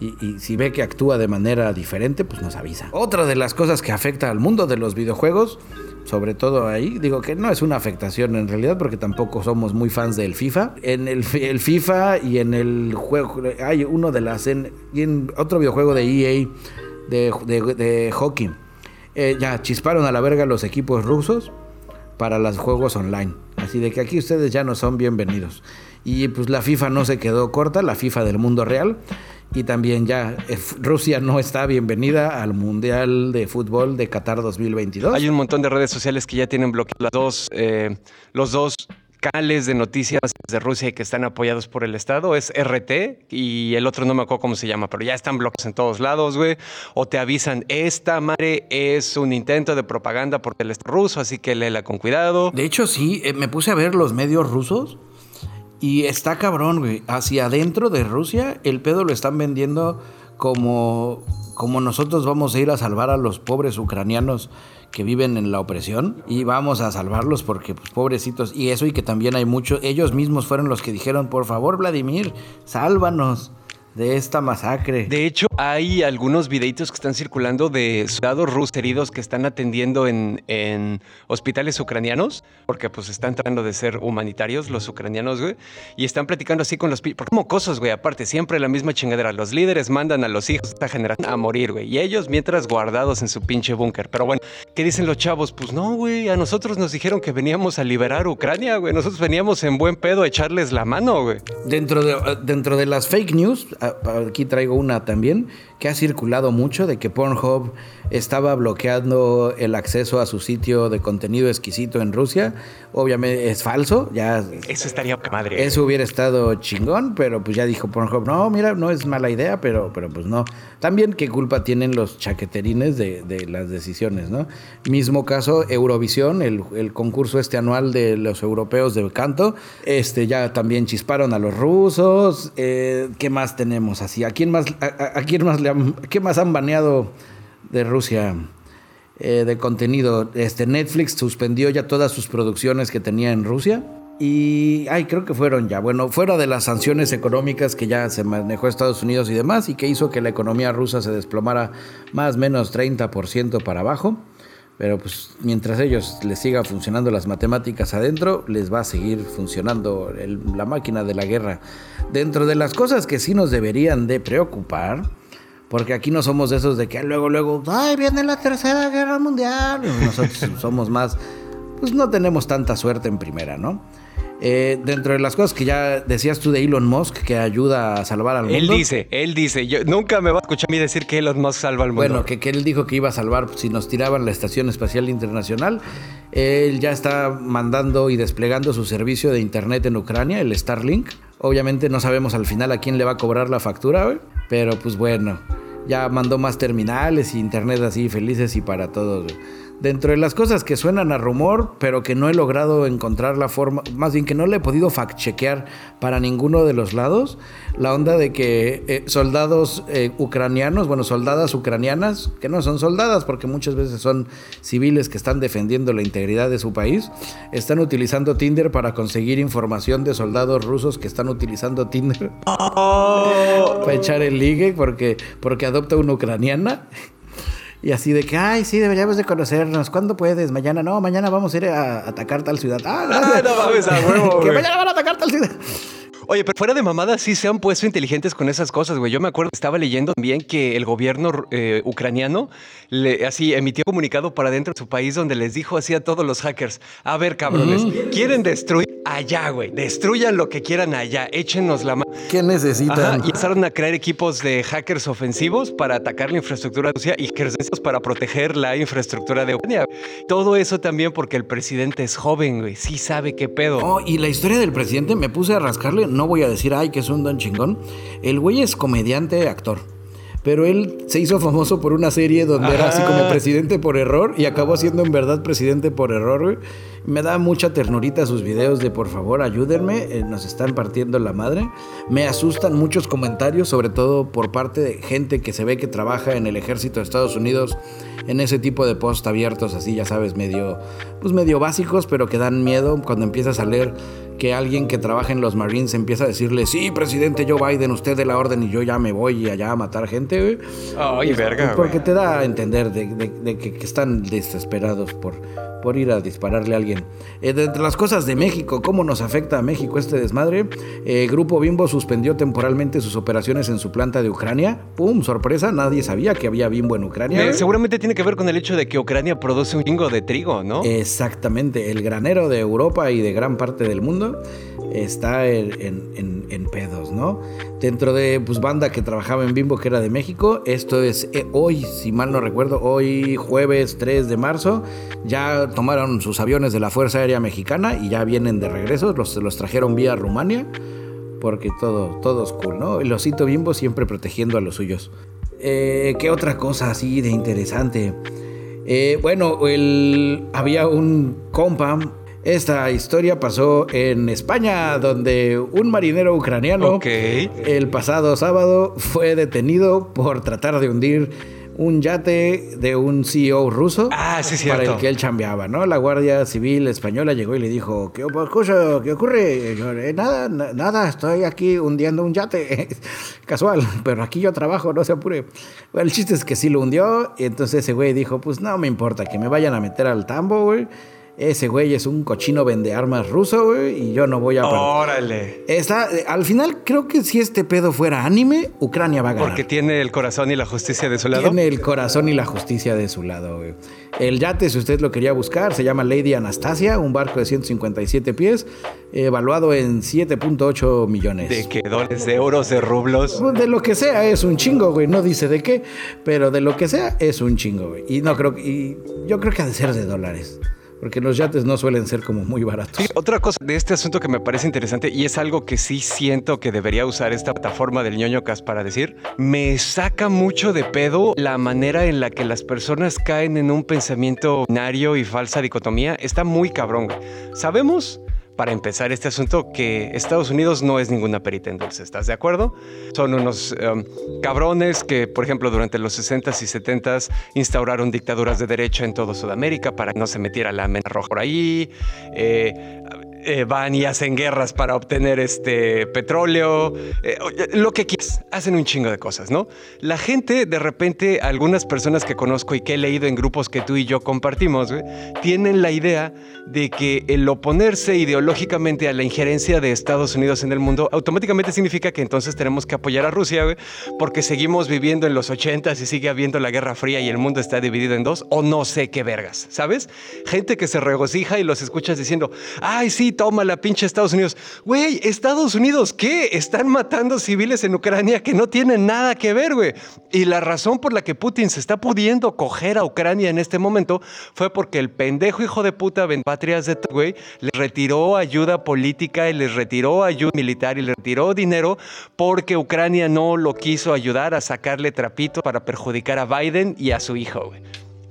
y, si ve que actúa de manera diferente, pues nos avisa. Otra de las cosas que afecta al mundo de los videojuegos, sobre todo ahí, digo que no es una afectación en realidad porque tampoco somos muy fans del FIFA. En el, fi- el FIFA y en el juego, hay uno de las, en, otro videojuego de EA de hockey. Eh, ya chisparon a la verga los equipos rusos para los juegos online. Así de que aquí ustedes ya no son bienvenidos. Y pues la FIFA no se quedó corta, la FIFA del mundo real. Y también ya eh, Rusia no está bienvenida al Mundial de Fútbol de Qatar 2022. Hay un montón de redes sociales que ya tienen bloqueados eh, los dos canales de noticias de Rusia y que están apoyados por el Estado. Es RT y el otro no me acuerdo cómo se llama, pero ya están bloqueados en todos lados, güey. O te avisan, esta madre es un intento de propaganda por el Estado ruso, así que léela con cuidado. De hecho, sí, eh, me puse a ver los medios rusos y está cabrón, güey. Hacia adentro de Rusia, el pedo lo están vendiendo como, como nosotros vamos a ir a salvar a los pobres ucranianos que viven en la opresión y vamos a salvarlos porque, pues, pobrecitos. Y eso, y que también hay muchos, ellos mismos fueron los que dijeron, por favor, Vladimir, sálvanos de esta masacre. De hecho, hay algunos videitos que están circulando de soldados rusos heridos que están atendiendo en, en hospitales ucranianos, porque pues están tratando de ser humanitarios los ucranianos, güey, y están platicando así con los... Porque mocosos, güey, aparte, siempre la misma chingadera. Los líderes mandan a los hijos de esta generación a morir, güey, y ellos mientras guardados en su pinche búnker. Pero bueno, ¿qué dicen los chavos? Pues no, güey, a nosotros nos dijeron que veníamos a liberar Ucrania, güey, nosotros veníamos en buen pedo a echarles la mano, güey. Dentro de, eh, dentro de las fake news, aquí traigo una también, que ha circulado mucho de que Pornhub estaba bloqueando el acceso a su sitio de contenido exquisito en Rusia. Obviamente es falso, ya Eso estaría madre. eso hubiera estado chingón, pero pues ya dijo Pornhub, no, mira, no es mala idea, pero, pero pues no. También qué culpa tienen los chaqueterines de, de las decisiones, ¿no? Mismo caso, Eurovisión, el, el concurso este anual de los europeos de canto, este ya también chisparon a los rusos. eh, ¿Qué más tenemos así? ¿A quién más, a, a- a quién más le han, qué más han baneado de Rusia? eh, de contenido. Este Netflix suspendió ya todas sus producciones que tenía en Rusia. Y, ay, creo que fueron ya, bueno, fuera de las sanciones económicas que ya se manejó Estados Unidos y demás, y que hizo que la economía rusa se desplomara más o menos 30% para abajo. Pero pues mientras ellos les siga funcionando las matemáticas adentro, les va a seguir funcionando la máquina de la guerra. Dentro de las cosas que sí nos deberían de preocupar, porque aquí no somos de esos de que luego, luego, ay, viene la tercera guerra mundial. Nosotros somos más, pues no tenemos tanta suerte en primera, ¿no? Eh, dentro de las cosas que ya decías tú de Elon Musk, que ayuda a salvar al mundo. Él dice, él dice, yo nunca me va a escuchar a mí decir que Elon Musk salva al mundo. Bueno, que, que él dijo que iba a salvar si nos tiraban la Estación Espacial Internacional. Él ya está mandando y desplegando su servicio de internet en Ucrania, el Starlink. Obviamente no sabemos al final a quién le va a cobrar la factura, güey, pero pues bueno, ya mandó más terminales y internet así felices y para todos. güey. Dentro de las cosas que suenan a rumor, pero que no he logrado encontrar la forma, más bien que no le he podido fact-chequear para ninguno de los lados, la onda de que eh, soldados eh, ucranianos, bueno, soldadas ucranianas, que no son soldadas porque muchas veces son civiles que están defendiendo la integridad de su país, están utilizando Tinder para conseguir información de soldados rusos que están utilizando Tinder para echar el ligue porque, porque adopta una ucraniana. Y así de que, ay, sí, deberíamos de conocernos. ¿Cuándo puedes? Mañana, no, mañana vamos a ir a atacar tal ciudad. Ah, gracias. Ah, no mames, a huevo, que mañana van a atacar tal ciudad. Oye, pero fuera de mamada, sí se han puesto inteligentes con esas cosas, güey. Yo me acuerdo, estaba leyendo también que el gobierno eh, ucraniano le, así emitió comunicado para dentro de su país donde les dijo así a todos los hackers: A ver, cabrones, quieren destruir allá, güey. Destruyan lo que quieran allá, échenos la mano. ¿Qué necesitan? Ajá, y empezaron a crear equipos de hackers ofensivos para atacar la infraestructura de Rusia y hackers para proteger la infraestructura de Ucrania. Todo eso también porque el presidente es joven, güey. Sí sabe qué pedo. Oh, y la historia del presidente me puse a rascarle. No voy a decir, ay, que es un don chingón. El güey es comediante, actor. Pero él se hizo famoso por una serie donde era así como presidente por error y acabó siendo en verdad presidente por error, güey. Me da mucha ternurita sus videos de por favor ayúdenme, eh, nos están partiendo la madre. Me asustan muchos comentarios, sobre todo por parte de gente que se ve que trabaja en el ejército de Estados Unidos en ese tipo de posts abiertos, así ya sabes, medio, pues medio básicos, pero que dan miedo cuando empiezas a leer que alguien que trabaja en los Marines empieza a decirle, sí, presidente Joe Biden, usted de la orden y yo ya me voy allá a matar gente, güey. Ay, verga, Porque te da a entender de, de- de que, que están desesperados por, por ir a dispararle a alguien. Eh, de entre las cosas de México, ¿cómo nos afecta a México este desmadre? Eh, Grupo Bimbo suspendió temporalmente sus operaciones en su planta de Ucrania. ¡Pum! Sorpresa, nadie sabía que había Bimbo en Ucrania. Eh, seguramente tiene que ver con el hecho de que Ucrania produce un chingo de trigo, ¿no? Exactamente, el granero de Europa y de gran parte del mundo está en, en- en- en pedos, ¿no? Dentro de pues, banda que trabajaba en Bimbo, que era de México, esto es eh, hoy, si mal no recuerdo, hoy jueves 3 de marzo, ya tomaron sus aviones de la Fuerza Aérea Mexicana y ya vienen de regreso, los, los trajeron vía Rumania, porque todo, todo es cool, ¿no? El osito Bimbo siempre protegiendo a los suyos. Eh, ¿Qué otra cosa así de interesante? Eh, bueno, el, había un compa. Esta historia pasó en España, donde un marinero ucraniano el pasado sábado fue detenido por tratar de hundir un yate de un CEO ruso Ah, sí, para el que él chambeaba, ¿no? La Guardia Civil Española llegó y le dijo, ¿qué, pues, cosa, ¿qué ocurre? Yo, "Eh, nada, na- nada, estoy aquí hundiendo un yate. Casual, pero aquí yo trabajo, no se apure. Bueno, el chiste es que sí lo hundió y entonces ese güey dijo, pues no me importa, que me vayan a meter al tambo, güey. Ese güey es un cochino vende armas ruso, güey, y yo no voy a... Órale. Está, al final creo que si este pedo fuera anime, Ucrania va a ganar. Porque tiene el corazón y la justicia de su lado. Tiene el corazón y la justicia de su lado, güey. El yate, si usted lo quería buscar, se llama Lady Anastasia, un barco de 157 pies, evaluado en 7.8 millones. De que dólares, de euros, de rublos. Pues De lo que sea es un chingo, güey. No dice de qué, pero de lo que sea es un chingo, güey. Y no creo y yo creo que ha de ser de dólares. Porque los yates no suelen ser como muy baratos. Otra cosa de este asunto que me parece interesante y es algo que sí siento que debería usar esta plataforma del ñoño Cas para decir, me saca mucho de pedo la manera en la que las personas caen en un pensamiento binario y falsa dicotomía. Está muy cabrón. Sabemos, para empezar este asunto, que Estados Unidos no es ninguna perita en dulce, ¿estás de acuerdo? Son unos um, cabrones que, por ejemplo, durante los 60s y 70s instauraron dictaduras de derecha en toda Sudamérica para que no se metiera la mena roja por ahí. Eh, eh, van y hacen guerras para obtener este petróleo, eh, lo que quieras, hacen un chingo de cosas, ¿no? La gente, de repente, algunas personas que conozco y que he leído en grupos que tú y yo compartimos, tienen la idea de que el oponerse ideológicamente a la injerencia de Estados Unidos en el mundo automáticamente significa que entonces tenemos que apoyar a Rusia, güey, porque seguimos viviendo en los 80s y sigue habiendo la Guerra Fría y el mundo está dividido en dos, o no sé qué vergas, ¿sabes? Gente que se regocija y los escuchas diciendo, ay, sí, toma la pinche Estados Unidos. Güey, Estados Unidos, ¿qué? Están matando civiles en Ucrania que no tienen nada que ver, güey. Y la razón por la que Putin se está pudiendo coger a Ucrania en este momento fue porque el pendejo hijo de puta Patrias de güey le retiró ayuda política y les retiró ayuda militar y le retiró dinero porque Ucrania no lo quiso ayudar a sacarle trapito para perjudicar a Biden y a su hijo, güey.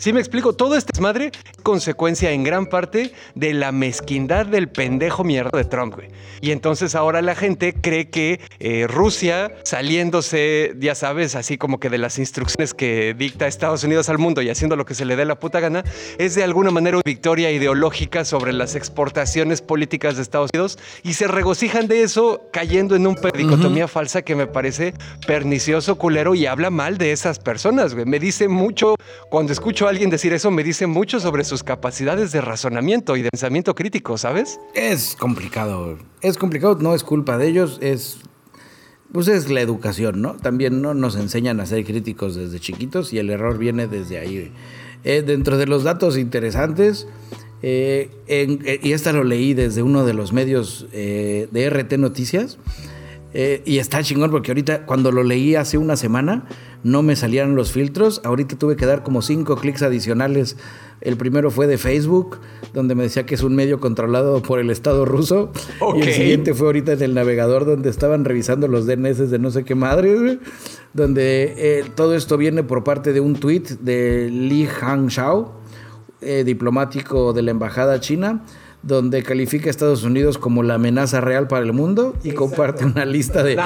Sí me explico, todo este desmadre es consecuencia en gran parte de la mezquindad del pendejo mierda de Trump, güey. Y entonces ahora la gente cree que eh, Rusia, saliéndose, ya sabes, así como que de las instrucciones que dicta Estados Unidos al mundo y haciendo lo que se le dé la puta gana, es de alguna manera una victoria ideológica sobre las exportaciones políticas de Estados Unidos y se regocijan de eso cayendo en un dicotomía falsa que me parece pernicioso, culero y habla mal de esas personas, güey. Me dice mucho cuando escucho a alguien decir eso me dice mucho sobre sus capacidades de razonamiento y de pensamiento crítico, ¿sabes? Es complicado. Es complicado, no es culpa de ellos, es pues es la educación, ¿no? También no nos enseñan a ser críticos desde chiquitos y el error viene desde ahí. Eh, dentro de los datos interesantes, eh, eh, y esta lo leí desde uno de los medios de RT Noticias, y está chingón porque ahorita cuando lo leí hace una semana, no me salían los filtros. Ahorita tuve que dar como cinco clics adicionales. El primero fue de Facebook, donde me decía que es un medio controlado por el Estado ruso. Y el siguiente fue ahorita en el navegador, donde estaban revisando los DNS de no sé qué madre, donde eh, todo esto viene por parte de un tweet de Li Hangshao, eh, diplomático de la Embajada China donde califica a Estados Unidos como la amenaza real para el mundo y comparte una lista de,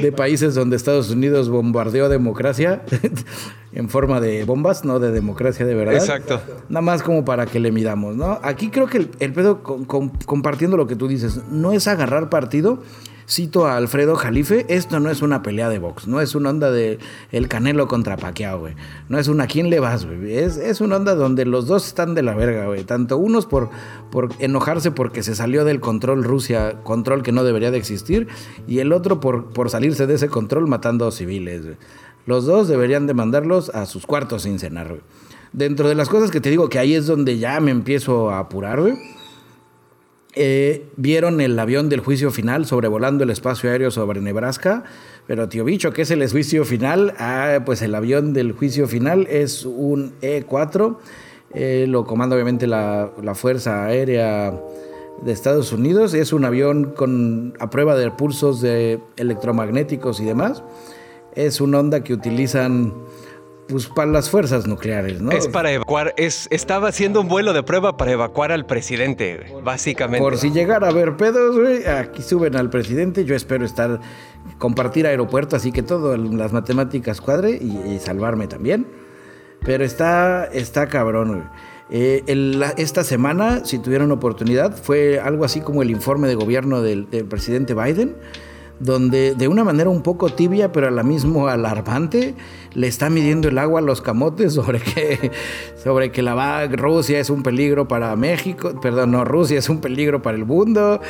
de países donde Estados Unidos bombardeó democracia en forma de bombas, no de democracia de verdad. Exacto. Nada más como para que le midamos, ¿no? Aquí creo que el, pedo, compartiendo lo que tú dices, no es agarrar partido, Cito a Alfredo Jalife, esto no es una pelea de box, no es una onda de el Canelo contra Paquiao, güey. No es una quién le vas. Es, una onda donde los dos están de la verga, güey. Tanto unos por, por enojarse porque se salió del control Rusia, control que no debería de existir, y el otro por, por salirse de ese control matando a civiles, güey. Los dos deberían de mandarlos a sus cuartos sin cenar, güey. Dentro de las cosas que te digo que ahí es donde ya me empiezo a apurar, güey eh, vieron el avión del juicio final sobrevolando el espacio aéreo sobre Nebraska. Pero tío bicho, ¿qué es el juicio final? Ah, pues el avión del juicio final es un E4. Eh, lo comanda obviamente la, Fuerza Aérea de Estados Unidos. Es un avión con, a prueba de pulsos de electromagnéticos y demás. Es una onda que utilizan pues para las fuerzas nucleares, ¿no? Es para evacuar, es, estaba haciendo un vuelo de prueba para evacuar al presidente, básicamente. Por si llegara a haber pedos, güey, aquí suben al presidente, yo espero estar, compartir aeropuerto, así que todo, las matemáticas cuadre y, salvarme también. Pero está, está cabrón, güey. Eh, esta semana, si tuvieron oportunidad, fue algo así como el informe de gobierno del, del presidente Biden donde de una manera un poco tibia, pero a la misma alarmante, le está midiendo el agua a los camotes sobre que, sobre que la Rusia es un peligro para México, perdón, no, Rusia es un peligro para el mundo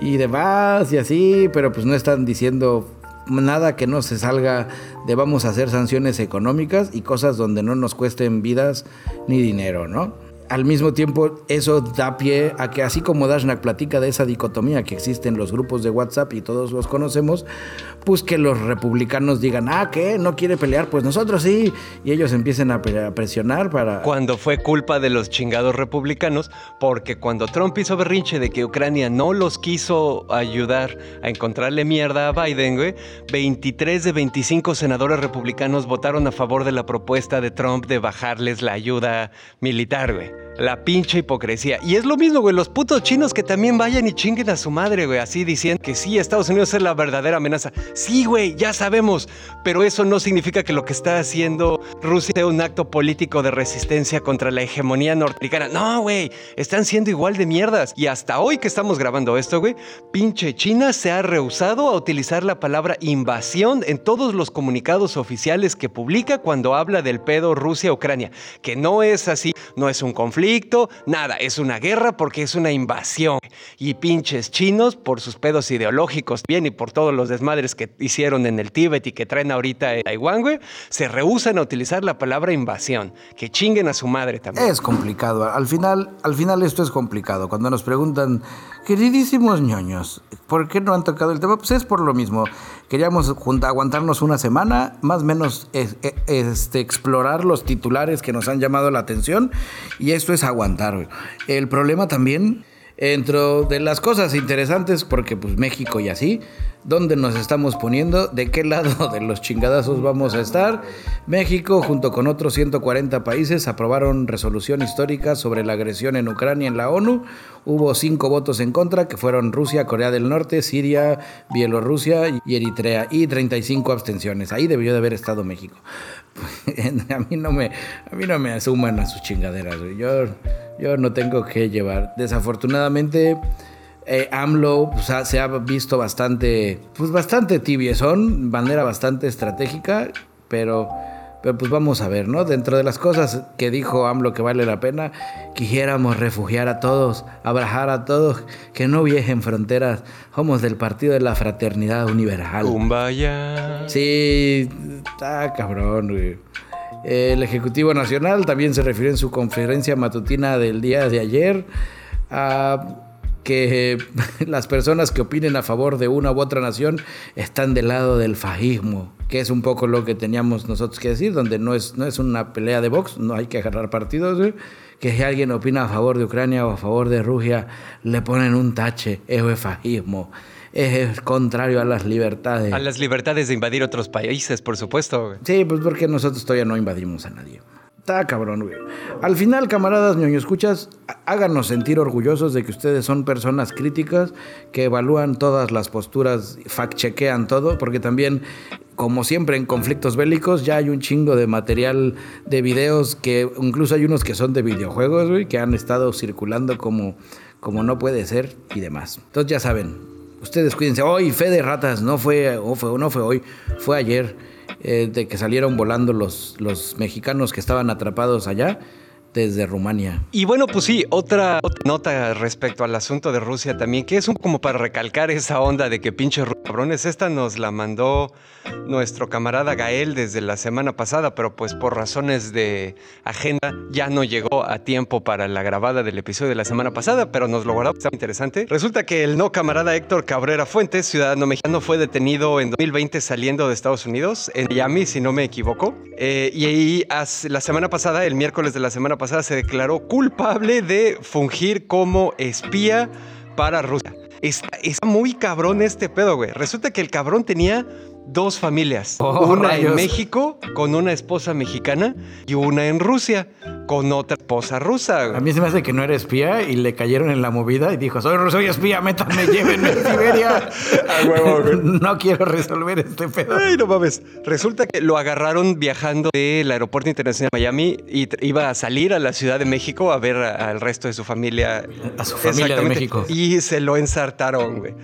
y demás y así, pero pues no están diciendo nada que no se salga de vamos a hacer sanciones económicas y cosas donde no nos cuesten vidas ni dinero, ¿no? Al mismo tiempo eso da pie a que así como Dashnak platica de esa dicotomía que existe en los grupos de WhatsApp y todos los conocemos, pues que los republicanos digan, ah, ¿qué? ¿No quiere pelear? Pues nosotros sí. Y ellos empiecen a presionar para... Cuando fue culpa de los chingados republicanos, porque cuando Trump hizo berrinche de que Ucrania no los quiso ayudar a encontrarle mierda a Biden, güey, 23 de 25 senadores republicanos votaron a favor de la propuesta de Trump de bajarles la ayuda militar, güey. La pinche hipocresía. Y es lo mismo, güey, los putos chinos que también vayan y chinguen a su madre, güey, así diciendo que sí, Estados Unidos es la verdadera amenaza. Sí, güey, ya sabemos, pero eso no significa que lo que está haciendo Rusia sea un acto político de resistencia contra la hegemonía norteamericana. No, güey, están siendo igual de mierdas. Y hasta hoy que estamos grabando esto, güey, pinche China se ha rehusado a utilizar la palabra invasión en todos los comunicados oficiales que publica cuando habla del pedo Rusia-Ucrania, que no es así, no es un conflicto nada, es una guerra porque es una invasión. Y pinches chinos por sus pedos ideológicos, bien, y por todos los desmadres que hicieron en el Tíbet y que traen ahorita en Taiwán, güey, se rehusan a utilizar la palabra invasión. Que chinguen a su madre también. Es complicado. Al final, al final esto es complicado. Cuando nos preguntan Queridísimos ñoños, ¿por qué no han tocado el tema? Pues es por lo mismo. Queríamos aguantarnos una semana, más o menos e, este, explorar los titulares que nos han llamado la atención y esto es aguantar. El problema también, dentro de las cosas interesantes, porque pues México y así, dónde nos estamos poniendo, de qué lado de los chingadazos vamos a estar. México, junto con otros 140 países, aprobaron resolución histórica sobre la agresión en Ucrania en la ONU. Hubo cinco votos en contra, que fueron Rusia, Corea del Norte, Siria, Bielorrusia y Eritrea, y 35 abstenciones. Ahí debió de haber estado México. a mí no me, a mí no me a sus chingaderas. Yo, yo no tengo que llevar. Desafortunadamente eh, AMLO se ha visto bastante, pues bastante tibiezón, manera bastante estratégica, pero, pero pues vamos a ver, ¿no? Dentro de las cosas que dijo AMLO que vale la pena, quisiéramos refugiar a todos, abrazar a todos, que no viajen fronteras, somos del Partido de la Fraternidad Universal. Kumbaya. Sí, está cabrón, güey. El Ejecutivo Nacional también se refirió en su conferencia matutina del día de ayer a que las personas que opinen a favor de una u otra nación están del lado del fajismo, que es un poco lo que teníamos nosotros que decir, donde no es, no es una pelea de box, no hay que agarrar partidos, que si alguien opina a favor de Ucrania o a favor de Rusia, le ponen un tache, eso es fajismo. Es contrario a las libertades. A las libertades de invadir otros países, por supuesto. Sí, pues porque nosotros todavía no invadimos a nadie. Está cabrón, güey. Al final, camaradas ñoño escuchas, háganos sentir orgullosos de que ustedes son personas críticas, que evalúan todas las posturas, fact-chequean todo, porque también, como siempre en conflictos bélicos, ya hay un chingo de material de videos que incluso hay unos que son de videojuegos, güey, que han estado circulando como, como no puede ser y demás. Entonces ya saben, ustedes cuídense. Hoy, fe de ratas, no fue, o fue, no fue hoy, fue ayer. Eh, de que salieron volando los, los mexicanos que estaban atrapados allá desde Rumania. Y bueno, pues sí, otra, nota respecto al asunto de Rusia también, que es un, como para recalcar esa onda de que pinche cabrones, esta nos la mandó nuestro camarada Gael desde la semana pasada, pero pues por razones de agenda ya no llegó a tiempo para la grabada del episodio de la semana pasada, pero nos lo guardamos, está interesante. Resulta que el no camarada Héctor Cabrera Fuentes, ciudadano mexicano, fue detenido en 2020 saliendo de Estados Unidos, en Miami, si no me equivoco, eh, y ahí la semana pasada, el miércoles de la semana pasada, se declaró culpable de fungir como espía para Rusia. Está, muy cabrón este pedo, güey. Resulta que el cabrón tenía dos familias. Oh, una en México con una esposa mexicana y una en Rusia con otra esposa rusa. A mí se me hace que no era espía y le cayeron en la movida y dijo, soy, soy espía, métanme, llévenme a Siberia. no quiero resolver este pedo. Ay, no mames. Resulta que lo agarraron viajando del aeropuerto internacional de Miami y iba a salir a la Ciudad de México a ver al resto de su familia. A su familia de México. Y se lo ensartaron, güey.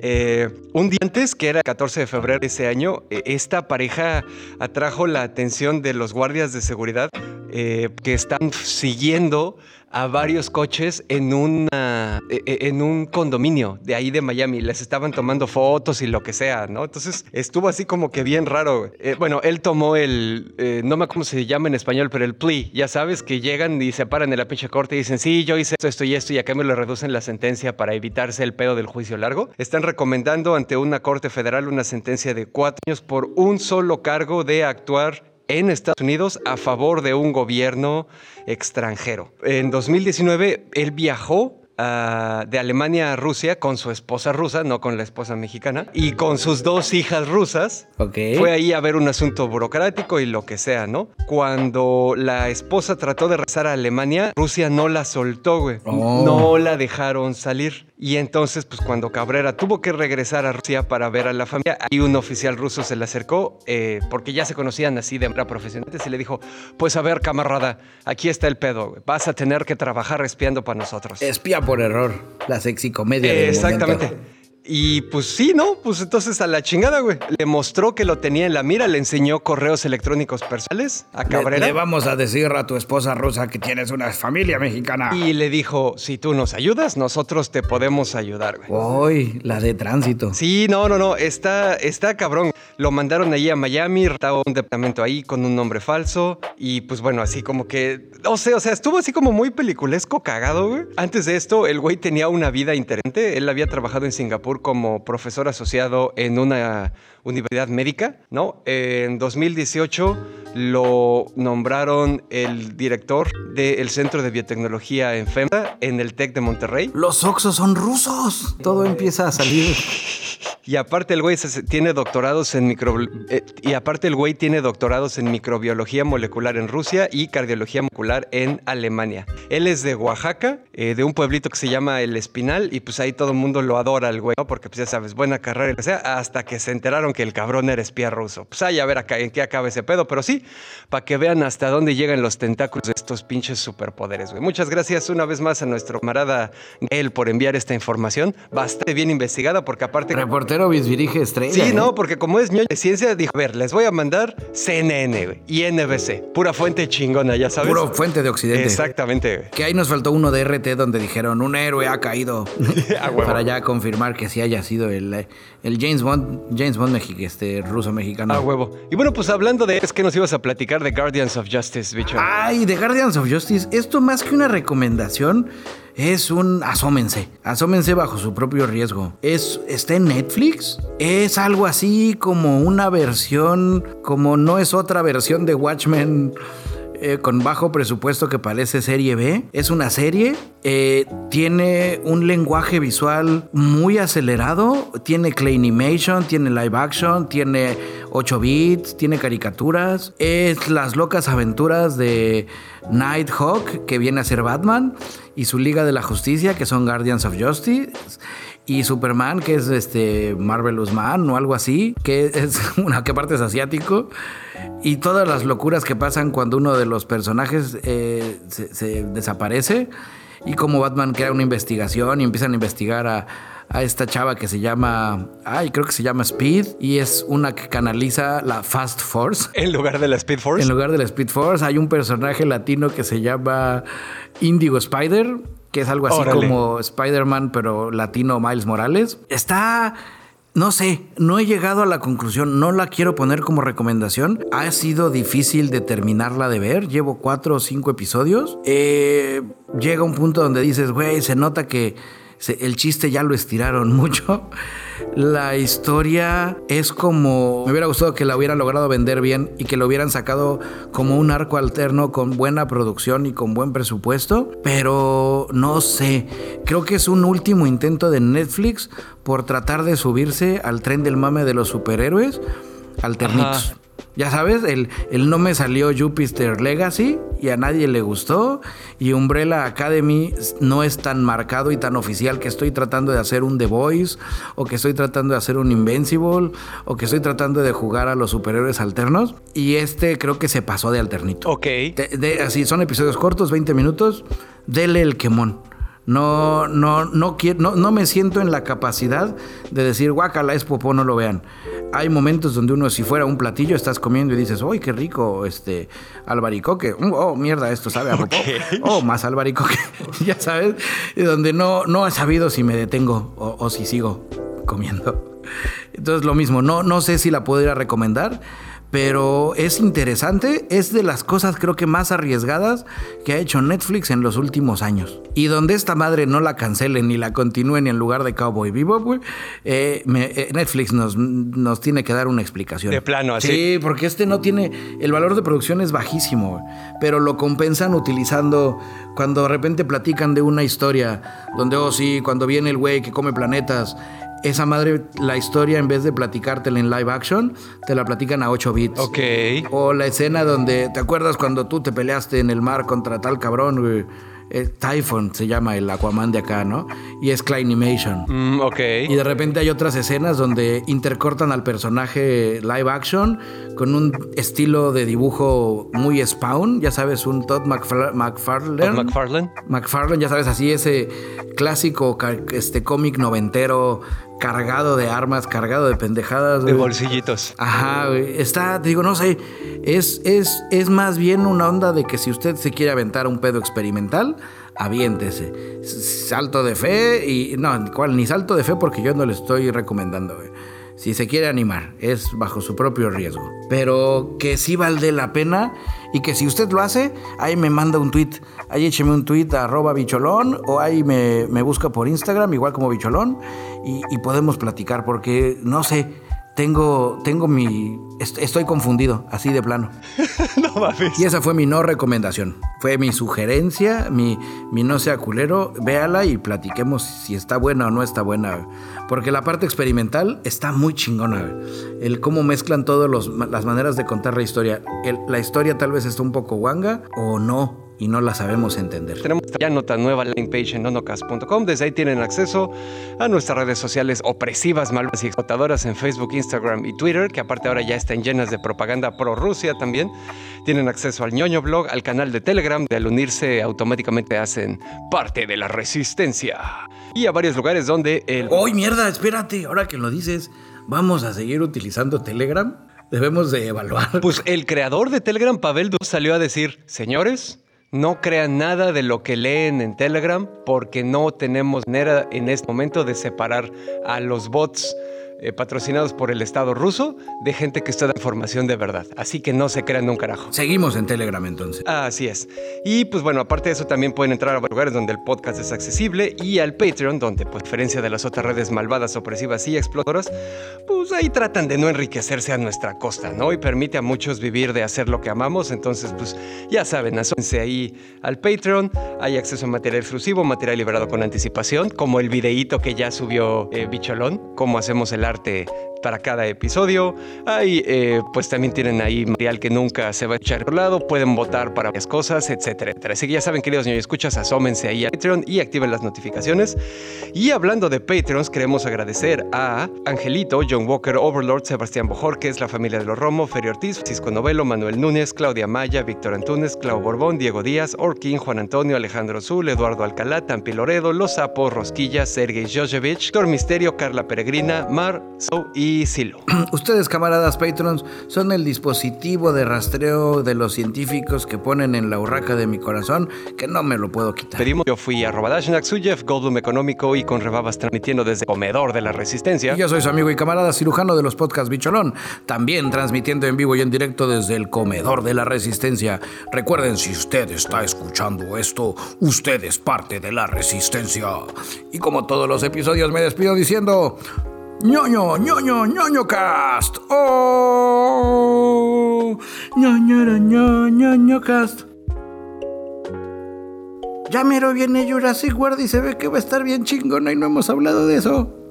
Eh, un día antes, que era el 14 de febrero de ese año, eh, esta pareja atrajo la atención de los guardias de seguridad eh, que están siguiendo a varios coches en, una, e, e, en un condominio de ahí de Miami. Les estaban tomando fotos y lo que sea, ¿no? Entonces estuvo así como que bien raro. Eh, bueno, él tomó el, eh, no me acuerdo cómo se llama en español, pero el plea. Ya sabes que llegan y se paran en la pinche corte y dicen, sí, yo hice esto, esto y esto y acá me lo reducen la sentencia para evitarse el pedo del juicio largo. Están recomendando ante una corte federal una sentencia de cuatro años por un solo cargo de actuar en Estados Unidos a favor de un gobierno extranjero. En 2019 él viajó Ah, de Alemania a Rusia con su esposa rusa, no con la esposa mexicana, y con sus dos hijas rusas. Fue ahí a ver un asunto burocrático y lo que sea, ¿no? Cuando la esposa trató de regresar a Alemania, Rusia no la soltó, güey. Oh. No la dejaron salir. Y entonces, pues cuando Cabrera tuvo que regresar a Rusia para ver a la familia, ahí un oficial ruso se le acercó, eh, porque ya se conocían así de manera profesional, y le dijo, pues a ver, camarada, aquí está el pedo, güey. vas a tener que trabajar espiando para nosotros. Espía por error, la sexy comedia. Exactamente. Y pues sí, ¿no? Pues entonces a la chingada, güey. Le mostró que lo tenía en la mira, le enseñó correos electrónicos personales a Cabrera. Le, le vamos a decir a tu esposa rusa que tienes una familia mexicana. Y le dijo, si tú nos ayudas, nosotros te podemos ayudar, güey. Uy, la de tránsito. Sí, no, no, no, está, está cabrón. Lo mandaron allí a Miami, estaba un departamento ahí con un nombre falso. Y pues bueno, así como que, no sé, o sea, estuvo así como muy peliculesco, cagado, güey. Antes de esto, el güey tenía una vida interesante. Él había trabajado en Singapur como profesor asociado en una universidad médica, ¿no? En 2018 lo nombraron el director del Centro de Biotecnología en FEMA en el TEC de Monterrey. Los Oxos son rusos. Todo empieza a salir. Y aparte el güey tiene doctorados en micro eh, y aparte el güey tiene doctorados en microbiología molecular en Rusia y cardiología molecular en Alemania. Él es de Oaxaca, eh, de un pueblito que se llama El Espinal y pues ahí todo el mundo lo adora el güey, ¿no? porque pues ya sabes, buena carrera, que sea, hasta que se enteraron que el cabrón era espía ruso. Pues ahí a ver acá en qué acaba ese pedo, pero sí, para que vean hasta dónde llegan los tentáculos de estos pinches superpoderes, güey. Muchas gracias una vez más a nuestro camarada Gael por enviar esta información, bastante bien investigada porque aparte Reportero Bisbirige Estrella. Sí, ¿eh? no, porque como es ñoño de ciencia, dijo, a ver, les voy a mandar CNN güey, y NBC. Pura fuente chingona, ya sabes. Puro fuente de Occidente. Exactamente, güey. Que ahí nos faltó uno de RT donde dijeron un héroe ha caído. Para ya confirmar que sí haya sido el, el James Bond, James Bond Mexi- este, ruso mexicano. A huevo. Y bueno, pues hablando de es que nos ibas a platicar de Guardians of Justice, bicho. Ay, The Guardians of Justice, esto más que una recomendación es un asómense, asómense bajo su propio riesgo. Es está en Netflix, es algo así como una versión, como no es otra versión de Watchmen. Eh, con bajo presupuesto que parece serie B. Es una serie, eh, tiene un lenguaje visual muy acelerado, tiene claymation, tiene live action, tiene 8 bits, tiene caricaturas. Es las locas aventuras de Nighthawk, que viene a ser Batman, y su Liga de la Justicia, que son Guardians of Justice. Y Superman, que es este Marvelous Man o algo así, que es una que aparte es asiático. Y todas las locuras que pasan cuando uno de los personajes eh, se, se desaparece. Y como Batman crea una investigación y empiezan a investigar a, a esta chava que se llama, ay, creo que se llama Speed. Y es una que canaliza la Fast Force. En lugar de la Speed Force. En lugar del Speed Force hay un personaje latino que se llama Indigo Spider, que es algo así Órale. como Spider-Man, pero latino Miles Morales. Está... No sé, no he llegado a la conclusión, no la quiero poner como recomendación. Ha sido difícil de terminarla de ver, llevo cuatro o cinco episodios. Eh, llega un punto donde dices, güey, se nota que se- el chiste ya lo estiraron mucho. La historia es como. Me hubiera gustado que la hubieran logrado vender bien y que lo hubieran sacado como un arco alterno con buena producción y con buen presupuesto. Pero no sé. Creo que es un último intento de Netflix por tratar de subirse al tren del mame de los superhéroes alternitos. Ajá. Ya sabes, el, el no me salió Jupiter Legacy y a nadie le gustó. Y Umbrella Academy no es tan marcado y tan oficial que estoy tratando de hacer un The Voice, o que estoy tratando de hacer un Invincible, o que estoy tratando de jugar a los superhéroes alternos. Y este creo que se pasó de alternito. Ok. De- de- así son episodios cortos, 20 minutos. Dele el quemón. No, no, no, quiero, no, no me siento en la capacidad de decir, guacala, es popó, no lo vean. Hay momentos donde uno, si fuera un platillo, estás comiendo y dices, ¡ay, qué rico! Este, albaricoque. Mm, Oh, mierda, esto sabe a popó. Oh, más albaricoque. ya sabes. Y donde no, no he sabido si me detengo o, o si sigo comiendo. Entonces, lo mismo, no, no sé si la podría recomendar. Pero es interesante, es de las cosas creo que más arriesgadas que ha hecho Netflix en los últimos años. Y donde esta madre no la cancelen ni la continúen en lugar de Cowboy Bebop, güey, eh, eh, Netflix nos, nos tiene que dar una explicación. De plano, así. Sí, porque este no tiene, el valor de producción es bajísimo, güey, pero lo compensan utilizando cuando de repente platican de una historia donde, oh sí, cuando viene el güey que come planetas. Esa madre, la historia, en vez de platicártela en live action, te la platican a 8 bits. Ok. O la escena donde, ¿te acuerdas cuando tú te peleaste en el mar contra tal cabrón? güey? Eh, Typhon se llama el Aquaman de acá, ¿no? Y es Claymation. Mm, ok. Y de repente hay otras escenas donde intercortan al personaje live action con un estilo de dibujo muy spawn, ya sabes, un Todd McFar- McFarlane. Todd McFarlane. McFarlane, ya sabes, así ese clásico este cómic noventero cargado de armas, cargado de pendejadas. De bolsillitos. Ajá, güey. Está, digo, no sé, es, es, es más bien una onda de que si usted se quiere aventar un pedo experimental, aviéntese. Salto de fe y... No, ¿cuál? Ni salto de fe porque yo no le estoy recomendando, güey. Si se quiere animar, es bajo su propio riesgo. Pero que sí vale la pena y que si usted lo hace, ahí me manda un tweet. Ahí écheme un tweet a arroba bicholón o ahí me, me busca por Instagram, igual como bicholón, y, y podemos platicar porque, no sé, tengo, tengo mi... est- Estoy confundido, así de plano. no mames. Y esa fue mi no recomendación. Fue mi sugerencia, mi, mi no sea culero. Véala y platiquemos si está buena o no está buena. Porque la parte experimental está muy chingona. El cómo mezclan todas las maneras de contar la historia. El- la historia tal vez está un poco guanga o no. Y no la sabemos entender. Tenemos ya nota nueva landing page en nonocast.com. Desde ahí tienen acceso a nuestras redes sociales opresivas, malvadas y explotadoras en Facebook, Instagram y Twitter, que aparte ahora ya están llenas de propaganda pro Rusia también. Tienen acceso al ñoño blog, al canal de Telegram, de al unirse automáticamente hacen parte de la resistencia. Y a varios lugares donde el... ¡Uy, mierda! Espérate, ahora que lo dices, ¿vamos a seguir utilizando Telegram? Debemos de evaluar. Pues el creador de Telegram, Pavel Dus, salió a decir, señores, no crean nada de lo que leen en Telegram porque no tenemos manera en este momento de separar a los bots eh, patrocinados por el Estado ruso de gente que está dando información de verdad. Así que no se crean un carajo. Seguimos en Telegram entonces. Así es. Y pues bueno, aparte de eso también pueden entrar a lugares donde el podcast es accesible y al Patreon, donde pues a diferencia de las otras redes malvadas, opresivas y explotadoras, pues ahí tratan de no enriquecerse a nuestra costa, ¿no? Y permite a muchos vivir de hacer lo que amamos. Entonces, pues ya saben, asómense ahí al Patreon. Hay acceso a material exclusivo, material liberado con anticipación, como el videíto que ya subió eh, Bicholón, cómo hacemos el arte para cada episodio. Ahí, eh, pues también tienen ahí material que nunca se va a echar por lado. Pueden votar para varias cosas, etcétera, etcétera. Así que ya saben, queridos niños, escuchas, asómense ahí a Patreon y activen las notificaciones. Y hablando de Patreons, queremos agradecer a Angelito, John Walker, Overlord, Sebastián Bojorquez, la familia de los Romo, Ferio Ortiz, Francisco Novelo, Manuel Núñez, Claudia Maya, Víctor Antunes, Clau Borbón, Diego Díaz, Orkin, Juan Antonio, Alejandro Zul, Eduardo Alcalá, Tampi Loredo, Los Sapos, Rosquilla, Sergei Jojevich, Thor Misterio, Carla Peregrina, Mar, So y Ustedes, camaradas patrons, son el dispositivo de rastreo de los científicos que ponen en la urraca de mi corazón que no me lo puedo quitar. Pedimos, yo fui a Robadashnak, su Jeff Goldblum económico y con rebabas transmitiendo desde Comedor de la Resistencia. Y yo soy su amigo y camarada cirujano de los podcasts Bicholón, también transmitiendo en vivo y en directo desde el comedor de la resistencia. Recuerden, si usted está escuchando esto, usted es parte de la resistencia. Y como todos los episodios, me despido diciendo. Ñoño, ñoño, ñoño cast. Oh, ñoño, ñoño, ñoño cast. Ya mero viene Jurassic World y se ve que va a estar bien chingona y no hemos hablado de eso.